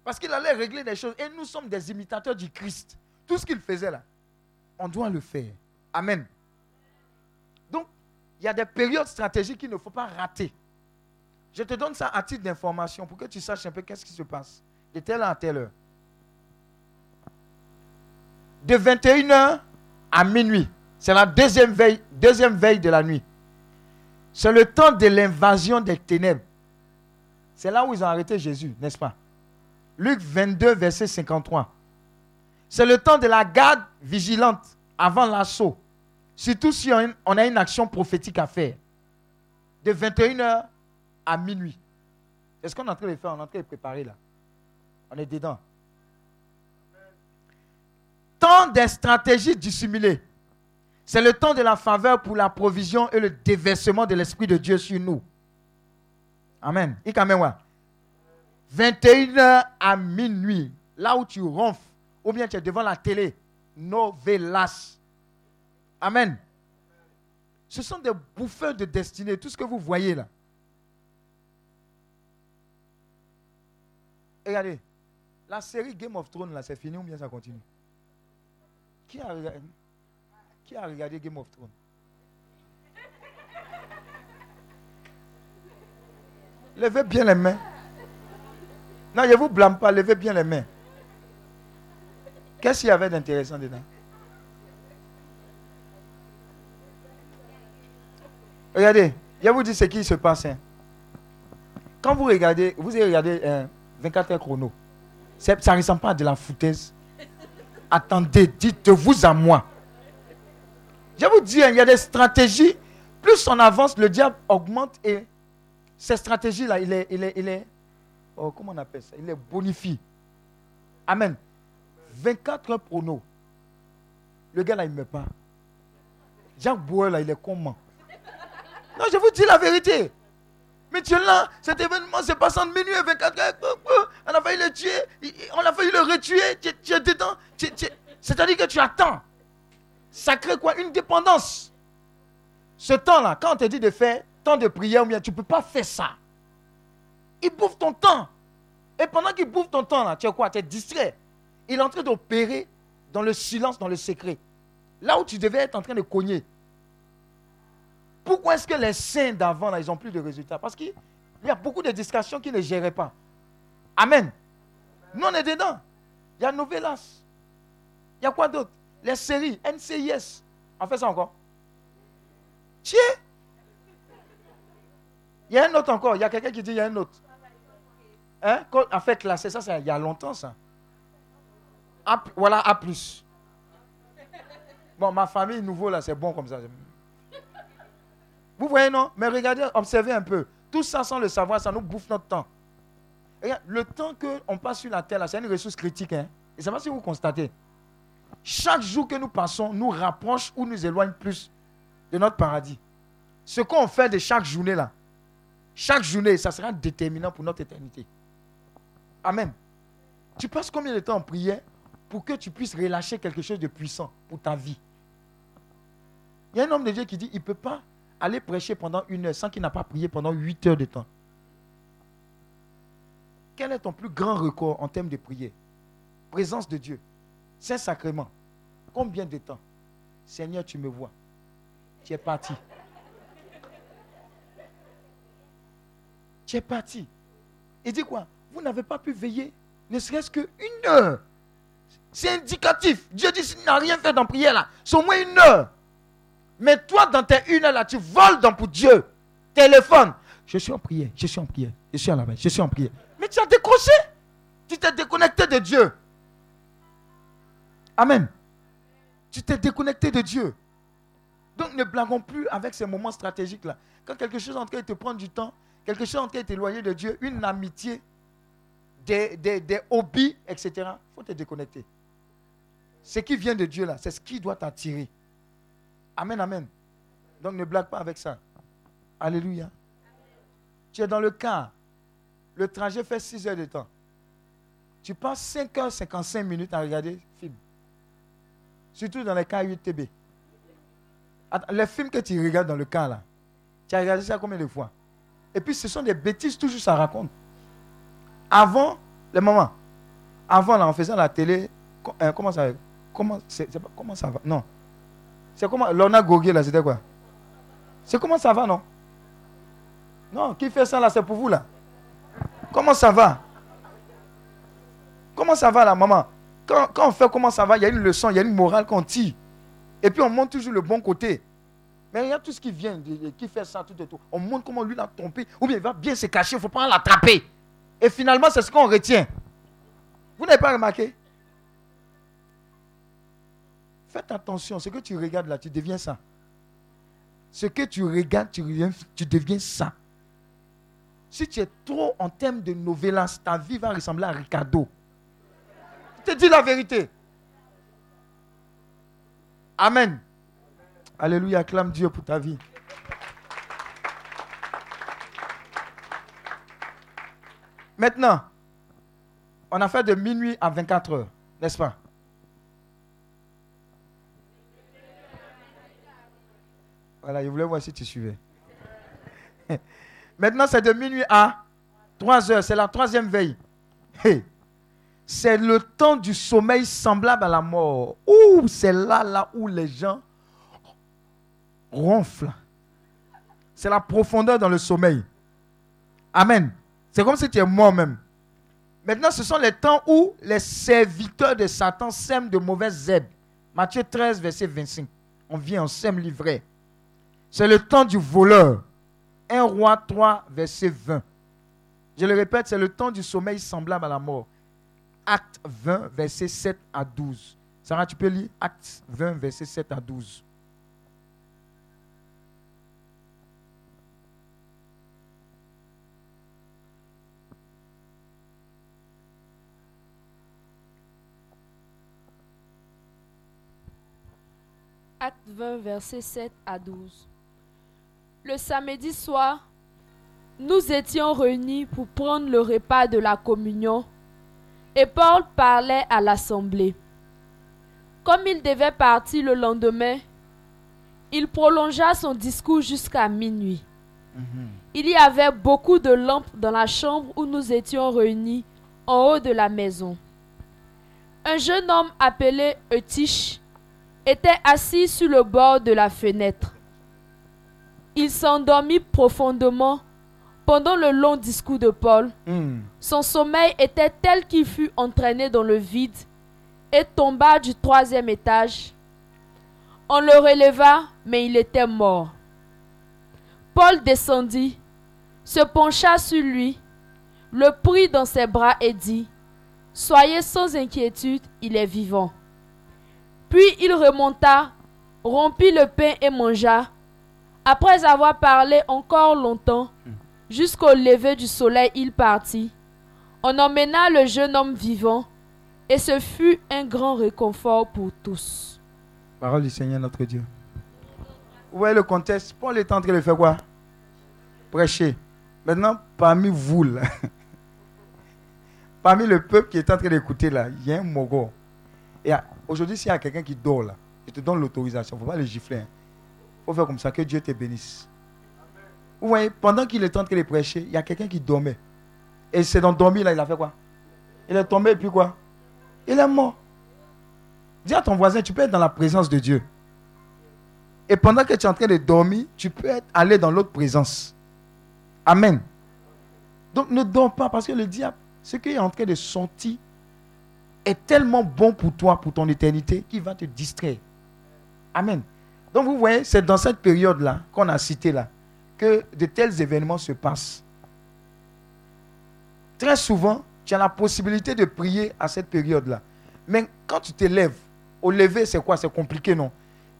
Parce qu'il allait régler des choses. Et nous sommes des imitateurs du Christ. Tout ce qu'il faisait là, on doit le faire. Amen. Donc, il y a des périodes stratégiques qu'il ne faut pas rater. Je te donne ça à titre d'information pour que tu saches un peu qu'est-ce qui se passe de telle à telle heure. De 21h à minuit, c'est la deuxième veille, deuxième veille de la nuit. C'est le temps de l'invasion des ténèbres. C'est là où ils ont arrêté Jésus, n'est-ce pas? Luc 22, verset 53. C'est le temps de la garde vigilante avant l'assaut. Surtout si on a une action prophétique à faire. De 21h à minuit. C'est ce qu'on est en train de faire, on est en train de préparer là. On est dedans. Temps des stratégies dissimulées. C'est le temps de la faveur pour la provision et le déversement de l'Esprit de Dieu sur nous. Amen. 21h à minuit, là où tu ronfles, ou bien tu es devant la télé, novelas. Amen. Ce sont des bouffeurs de destinée, tout ce que vous voyez là. Regardez, la série Game of Thrones, là, c'est fini ou bien ça continue? Qui a, regardé, qui a regardé Game of Thrones? Levez bien les mains. Non, je ne vous blâme pas, levez bien les mains. Qu'est-ce qu'il y avait d'intéressant dedans? Regardez, je vous dis ce qui se passe. Hein. Quand vous regardez, vous avez regardé 24 heures chrono. Ça ne ressemble pas à de la foutaise. Attendez, dites-vous à moi. Je vous dis, hein, il y a des stratégies. Plus on avance, le diable augmente et ces stratégies-là, il est, il est, il est oh, comment on appelle ça? Il est bonifie. Amen. 24 heures chrono. Le gars là, il ne meurt pas. Jacques Bouer là, il est comment Non, je vous dis la vérité. Mais tu es là, cet événement s'est passé en minuit et 24 heures. On a failli le tuer. On a failli le retuer. Tu, es dedans. C'est-à-dire que tu attends. Ça crée quoi? Une dépendance. Ce temps-là, quand on te dit de faire temps de prière, tu ne peux pas faire ça. Il bouffe ton temps. Et pendant qu'il bouffe ton temps, là, tu es quoi? Tu es distrait. Il est en train d'opérer dans le silence, dans le secret. Là où tu devais être en train de cogner. Pourquoi est-ce que les saints d'avant, ils n'ont plus de résultats? Parce qu'il y a beaucoup de distractions qui ne géraient pas. Amen. Nous, on est dedans. Il y a Novelas. Il y a quoi d'autre? Les séries, NCIS. On fait ça encore? Tiens Il y a un autre encore. Il y a quelqu'un qui dit il y a un autre. Hein? En fait, c'est ça, ça, il y a longtemps, ça. Voilà, A. Bon, ma famille nouveau, là, c'est bon comme ça. Vous voyez, non? Mais regardez, observez un peu. Tout ça, sans le savoir, ça nous bouffe notre temps. le temps qu'on passe sur la terre, c'est une ressource critique. Hein? Et c'est pas si vous constatez. Chaque jour que nous passons nous rapproche ou nous éloigne plus de notre paradis. Ce qu'on fait de chaque journée là, chaque journée, ça sera déterminant pour notre éternité. Amen. Tu passes combien de temps en prière? Pour que tu puisses relâcher quelque chose de puissant pour ta vie Il y a un homme de Dieu qui dit il ne peut pas aller prêcher pendant une heure sans qu'il n'a pas prié pendant huit heures de temps. Quel est ton plus grand record en termes de prière? Présence de Dieu. Saint-Sacrement. Combien de temps? Seigneur, tu me vois. Tu es parti. Tu es parti. Il dit quoi? Vous n'avez pas pu veiller, ne serait-ce qu'une heure. C'est indicatif. Dieu dit s'il n'a rien fait dans prière là, c'est au moins une heure. Mais toi, dans tes une heure là, tu voles pour Dieu. Téléphone. Je suis en prière, je suis en prière, je suis à la main, je suis en prière. Mais tu as décroché. Tu t'es déconnecté de Dieu. Amen. Tu t'es déconnecté de Dieu. Donc ne blaguons plus avec ces moments stratégiques-là. Quand quelque chose est en train de te prendre du temps, quelque chose est en train de t'éloigner de Dieu, une amitié, des, des hobbies, etc., il faut te déconnecter. Ce qui vient de Dieu là, c'est ce qui doit t'attirer. Amen, amen. Donc ne blague pas avec ça. Alléluia. Tu es dans le car. Le trajet fait 6 heures de temps. Tu passes 5h55 minutes à regarder film. Surtout dans les cas 8 TB. Les films que tu regardes dans le car là, tu as regardé ça combien de fois? Et puis ce sont des bêtises, toujours ça raconte. Avant, les moments, avant là, en faisant la télé, euh, comment ça comment, comment ça va? Non. C'est comment Lorna Gogé là, c'était quoi? C'est comment ça va, non? Non, qui fait ça là, c'est pour vous là. Comment ça va? Comment ça va là, maman? Quand, on fait comment ça va, il y a une leçon, il y a une morale qu'on tire. Et puis on montre toujours le bon côté. Mais il y a tout ce qui vient, qui fait ça, tout et tout. On montre comment lui l'a trompé. Ou bien il va bien se cacher, il ne faut pas l'attraper. Et finalement, c'est ce qu'on retient. Vous n'avez pas remarqué? Faites attention, ce que tu regardes là, tu deviens ça. Ce que tu regardes, tu, tu deviens ça. Si tu es trop en termes de novelas, ta vie va ressembler à Ricardo. Je te dis la vérité. Amen. Alléluia, acclame Dieu pour ta vie. Maintenant, on a fait de minuit à 24 heures, n'est-ce pas? Voilà, je voulais voir si tu suivais. Maintenant, c'est de minuit à 3 heures. C'est la troisième veille. C'est le temps du sommeil semblable à la mort. Ouh, c'est là, là où les gens ronflent. C'est la profondeur dans le sommeil. Amen. C'est comme si tu es mort même. Maintenant, ce sont les temps où les serviteurs de Satan sèment de mauvaises herbes. Matthieu 13, verset 25. On vient, on sème l'ivraie. C'est le temps du voleur. 1 roi 3, verset 20. Je le répète, c'est le temps du sommeil semblable à la mort. Acte 20, verset 7 à 12. Sarah, tu peux lire Acte 20, verset 7 à 12. Acte 20, verset 7 à 12. Le samedi soir, nous étions réunis pour prendre le repas de la communion et Paul parlait à l'assemblée. Comme il devait partir le lendemain, il prolongea son discours jusqu'à minuit. Mhm. Il y avait beaucoup de lampes dans la chambre où nous étions réunis en haut de la maison. Un jeune homme appelé Eutyche était assis sur le bord de la fenêtre. Il s'endormit profondément pendant le long discours de Paul. Hmm. Son sommeil était tel qu'il fut entraîné dans le vide et tomba du troisième étage. On le releva, mais il était mort. Paul descendit, se pencha sur lui, le prit dans ses bras et dit, Soyez sans inquiétude, il est vivant. Puis il remonta, rompit le pain et mangea. Après avoir parlé encore longtemps, jusqu'au lever du soleil, il partit. On emmena le jeune homme vivant, et ce fut un grand réconfort pour tous. Parole du Seigneur notre Dieu. Vous voyez le contexte? Paul est en train de faire quoi? Prêcher. Maintenant, parmi vous, là, parmi le peuple qui est en train d'écouter, là, il y a un mogo. Et aujourd'hui, s'il y a quelqu'un qui dort là, je te donne l'autorisation. Il ne faut pas le gifler. Il faut faire comme ça, que Dieu te bénisse. Vous voyez, pendant qu'il est en train de prêcher, il y a quelqu'un qui dormait. Et c'est dans dormir là, il a fait quoi? Il est tombé et puis quoi? Il est mort. Dis à ton voisin, tu peux être dans la présence de Dieu. Et pendant que tu es en train de dormir, tu peux être aller dans l'autre présence. Amen. Donc ne dors pas parce que le diable, ce qu'il est en train de sentir est tellement bon pour toi, pour ton éternité, qu'il va te distraire. Amen. Donc vous voyez, c'est dans cette période-là qu'on a cité là que de tels événements se passent. Très souvent, tu as la possibilité de prier à cette période-là. Mais quand tu te lèves, au lever, c'est quoi? C'est compliqué, non?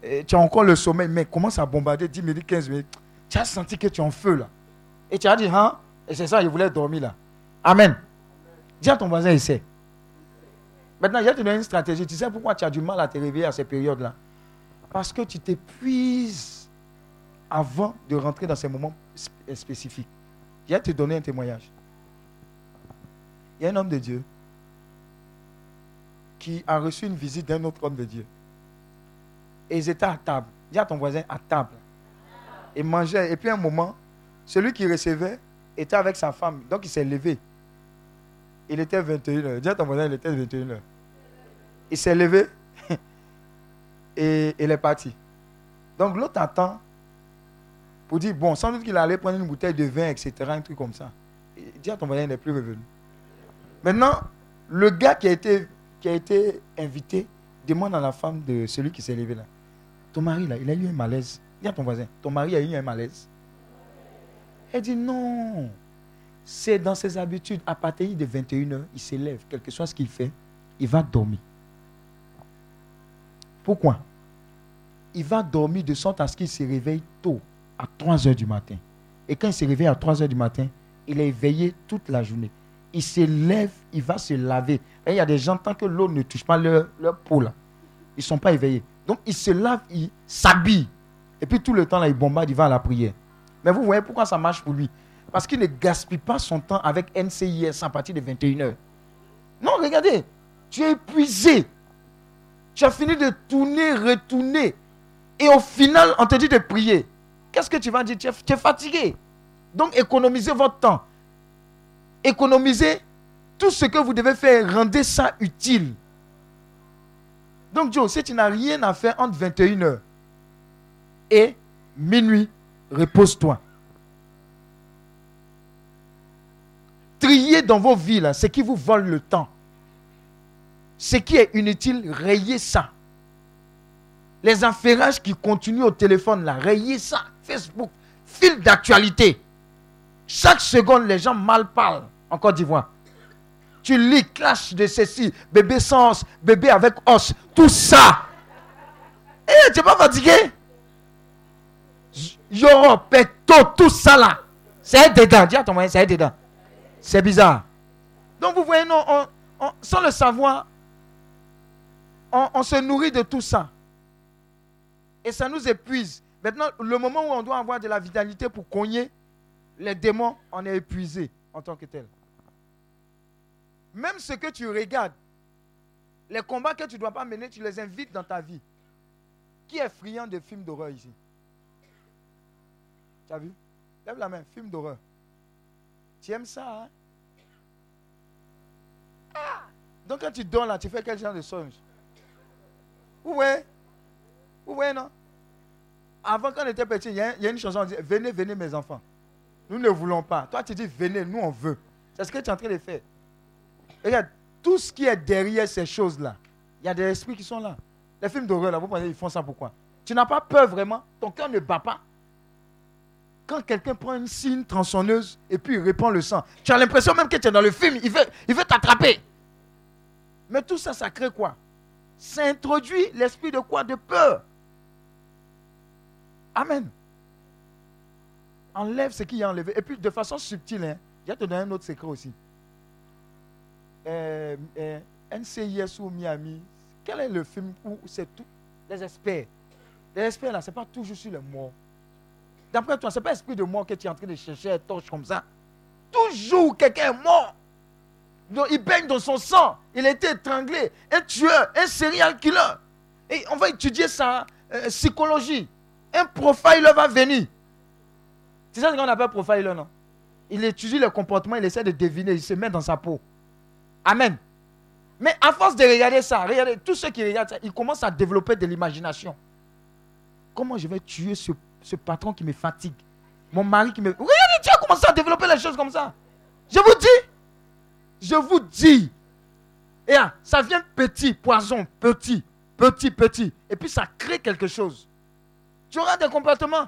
Et Tu as encore le sommeil, mais commence à bombarder 10 minutes, 15 minutes. Tu as senti que tu es en feu là. Et tu as dit, hein? Et c'est ça, il voulait dormir là. Amen. Dis à ton voisin, essaie. Maintenant, il y a une stratégie. Tu sais pourquoi tu as du mal à te réveiller à ces périodes-là? Parce que tu t'épuises avant de rentrer dans ces moments sp- spécifiques. Je vais te donner un témoignage. Il y a un homme de Dieu qui a reçu une visite d'un autre homme de Dieu. Et ils étaient à table. Dis à ton voisin, à table. Et mangeaient. Et puis à un moment, celui qui recevait était avec sa femme. Donc il s'est levé. Il était 21h. Dis à ton voisin, il était 21h. Il s'est levé et il est parti. Donc l'autre attend pour dire, bon, sans doute qu'il allait prendre une bouteille de vin, etc., un truc comme ça. Et dis à ton voisin, il n'est plus revenu. Maintenant, le gars qui a été, invité demande à la femme de celui qui s'est levé là, ton mari là, il a eu un malaise. Dis à ton voisin, ton mari a eu un malaise. Elle dit non. C'est dans ses habitudes. À partir de 21h, il s'élève. Quel que soit ce qu'il fait, il va dormir. Pourquoi? Il va dormir de sorte à ce qu'il se réveille tôt, à 3 h du matin. Et quand il se réveille à 3 h du matin, il est éveillé toute la journée. Il se lève, il va se laver. Il y a des gens, tant que l'eau ne touche pas leur, leur peau, là, ils ne sont pas éveillés. Donc, il se lave, il s'habille. Et puis, tout le temps, là, il bombarde, il va à la prière. Mais vous voyez pourquoi ça marche pour lui? Parce qu'il ne gaspille pas son temps avec NCIS à partir de 21h. Non, regardez, tu es épuisé. Tu as fini de tourner, retourner. Et au final, on te dit de prier. Qu'est-ce que tu vas dire? Tu es, fatigué. Donc, économisez votre temps. Économisez tout ce que vous devez faire. Rendez ça utile. Donc, Joe, si tu n'as rien à faire entre 21h et minuit, repose-toi. Triez dans vos vies, ce qui vous vole le temps. Ce qui est inutile, rayez ça. Les affairages qui continuent au téléphone, là, rayez ça. Facebook, fil d'actualité. Chaque seconde, les gens mal parlent en Côte d'Ivoire. Tu lis clash de ceci, bébé sans os, bébé avec os, tout ça. Eh, tu n'es pas fatigué? Yoro, Peto, tout ça là. C'est dedans. Dis à ton moyen, c'est dedans. C'est bizarre. Donc vous voyez, non, on- on- sans le savoir, on, se nourrit de tout ça. Et ça nous épuise. Maintenant, le moment où on doit avoir de la vitalité pour cogner les démons, on est épuisé en tant que tel. Même ce que tu regardes, Les combats que tu ne dois pas mener, tu les invites dans ta vie. Qui est friand de films d'horreur ici? Tu as vu? Lève la main, film d'horreur. Tu aimes ça, hein? Ah! Donc quand tu dors là, tu fais quel genre de songe? Ouais. Ouais, non Avant, quand on était petit, il y, a une chanson, on dit, venez, venez mes enfants. Nous ne voulons pas. Toi, tu dis, venez, nous, on veut. C'est ce que tu es en train de faire. Regarde, tout ce qui est derrière ces choses-là, il y a des esprits qui sont là. Les films d'horreur, là, vous pensez, ils font ça pourquoi? Tu n'as pas peur vraiment? Ton cœur ne bat pas? Quand quelqu'un prend une signe tronçonneuse et puis il répand le sang, tu as l'impression même que tu es dans le film, il veut, il veut t'attraper. Mais tout ça, ça crée quoi? Ça introduit l'esprit de quoi? De peur. Amen. Enlève ce qui est enlevé. Et puis de façon subtile, hein, je vais te donner un autre secret aussi. Euh, euh, NCIS ou Miami, quel est le film où c'est tout Les experts? Les experts là, ce n'est pas toujours sur les morts. D'après toi, ce n'est pas esprit de mort que tu es en train de chercher torche comme ça. Toujours quelqu'un est mort. Donc, il baigne dans son sang. Il a été étranglé. Un tueur, un serial killer. Et on va étudier sa euh, psychologie. Un profiler va venir. C'est ça qu'on appelle profiler, non? Il étudie le comportement, il essaie de deviner, il se met dans sa peau. Amen. Mais à force de regarder ça, regardez, tous ceux qui regardent ça, ils commencent à développer de l'imagination. Comment je vais tuer ce ce patron qui me fatigue? Mon mari qui me... Regardez, tu as commencé à développer les choses comme ça. Je vous dis. Je vous dis. Et ça vient petit, poison, petit, petit, petit. Et puis ça crée quelque chose. Tu auras des comportements.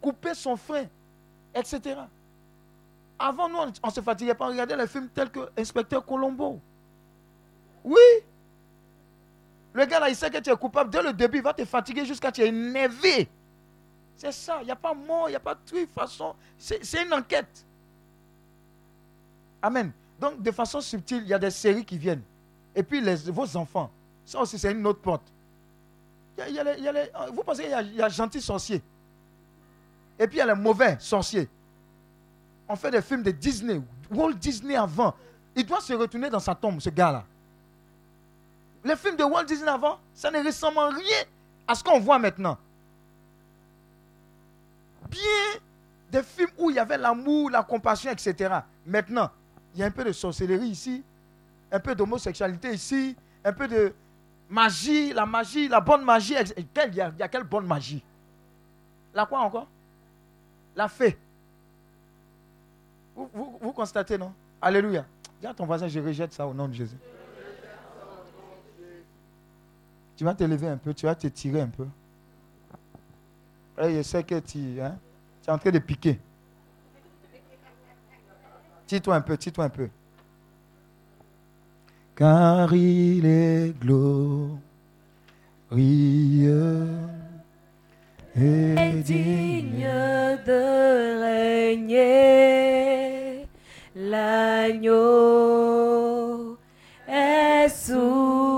Couper son frein, etc. Avant, nous, on ne se fatiguait pas. On regardait les films tels que Inspecteur Colombo. Oui. Le gars là, il sait que tu es coupable. Dès le début, il va te fatiguer jusqu'à que tu es énervé. C'est ça. Il n'y a pas mort, il n'y a pas de truc. façon, c'est une enquête. Amen. Donc, de façon subtile, il y a des séries qui viennent. Et puis, les, vos enfants. Ça aussi, c'est une autre porte. vous pensez qu'il y a, a gentils sorciers. Et puis, il y a les mauvais sorciers. On fait des films de Disney. Walt Disney avant. Il doit se retourner dans sa tombe, ce gars-là. Les films de Walt Disney avant, ça ne ressemble en rien à ce qu'on voit maintenant. Bien des films où il y avait l'amour, la compassion, etc. Maintenant, il y a un peu de sorcellerie ici, un peu d'homosexualité ici, un peu de magie, la magie, la bonne magie. Il y a, quelle bonne magie? La quoi encore? La fée. Vous, vous constatez, non? Alléluia. Dis à ton voisin, je rejette ça au nom de Jésus. Tu vas te lever un peu, tu vas te tirer un peu. Et je sais que hein, tu es en train de piquer. Tire-toi un peu, tire-toi un peu. Car il est glorieux et digne de régner. L'agneau est sous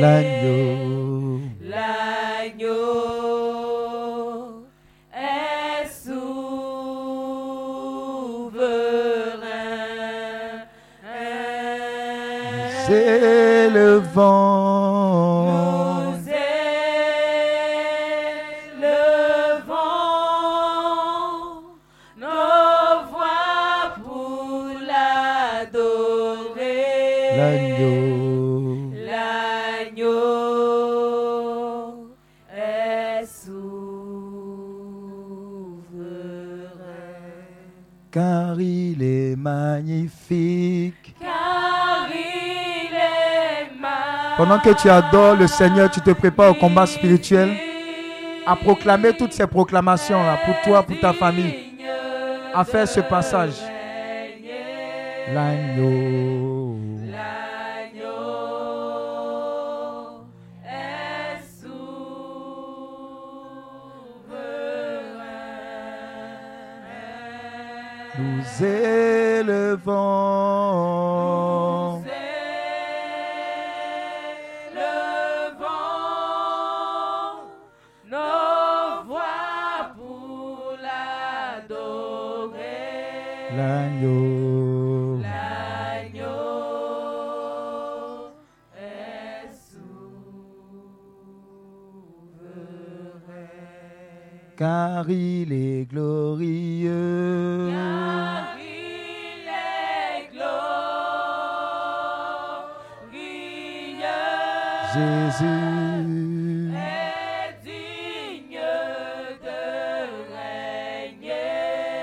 car Pendant que tu adores le Seigneur, tu te prépares au combat spirituel. À proclamer toutes ces proclamations là pour toi, pour ta famille. À faire ce passage. L'agneau.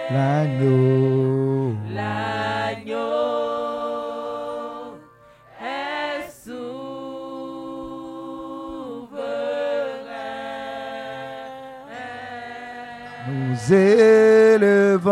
L'agneau. L'agneau est souverain. Nous élevons.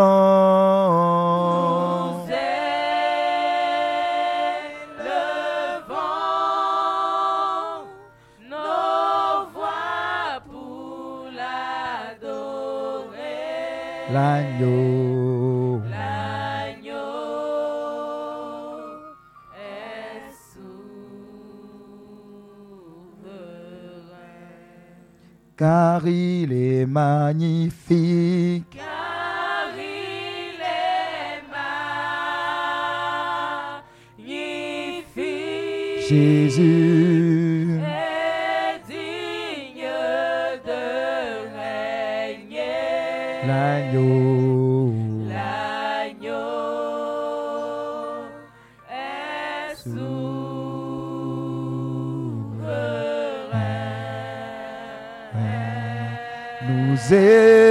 Magnifique. Car il est magnifique. Jésus. Nous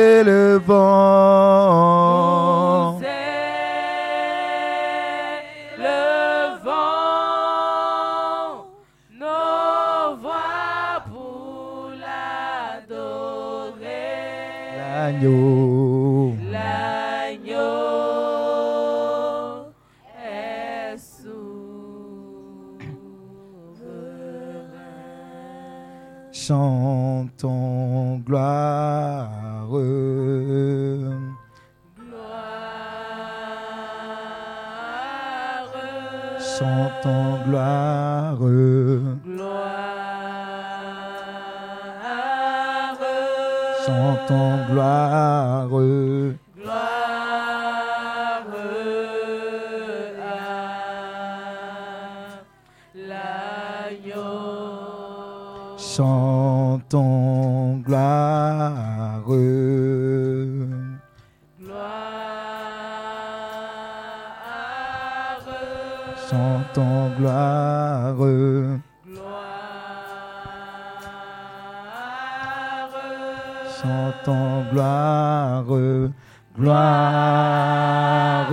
Gloire.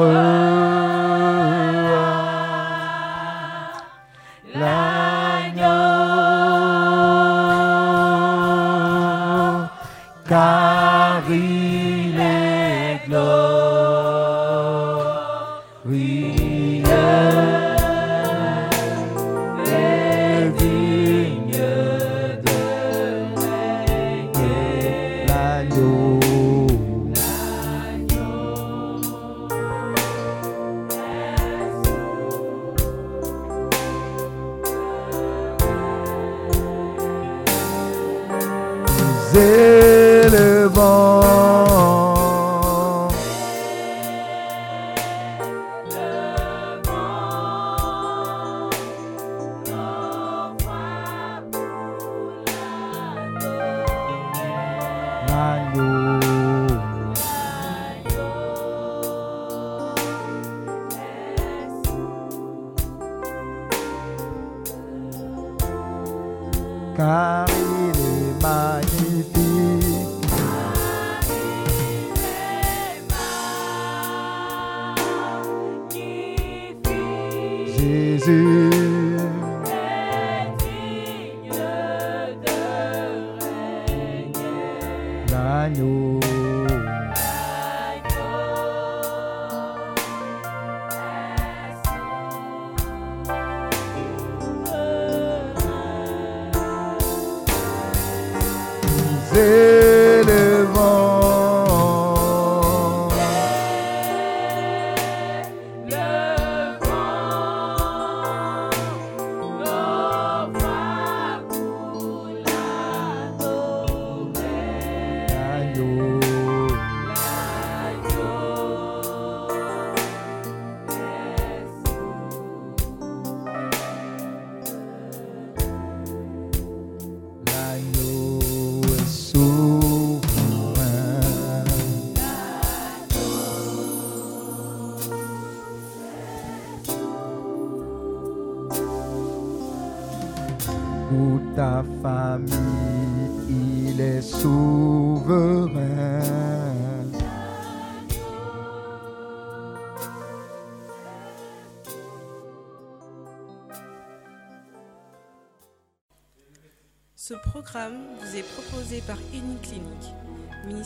L'agneau. Car il est.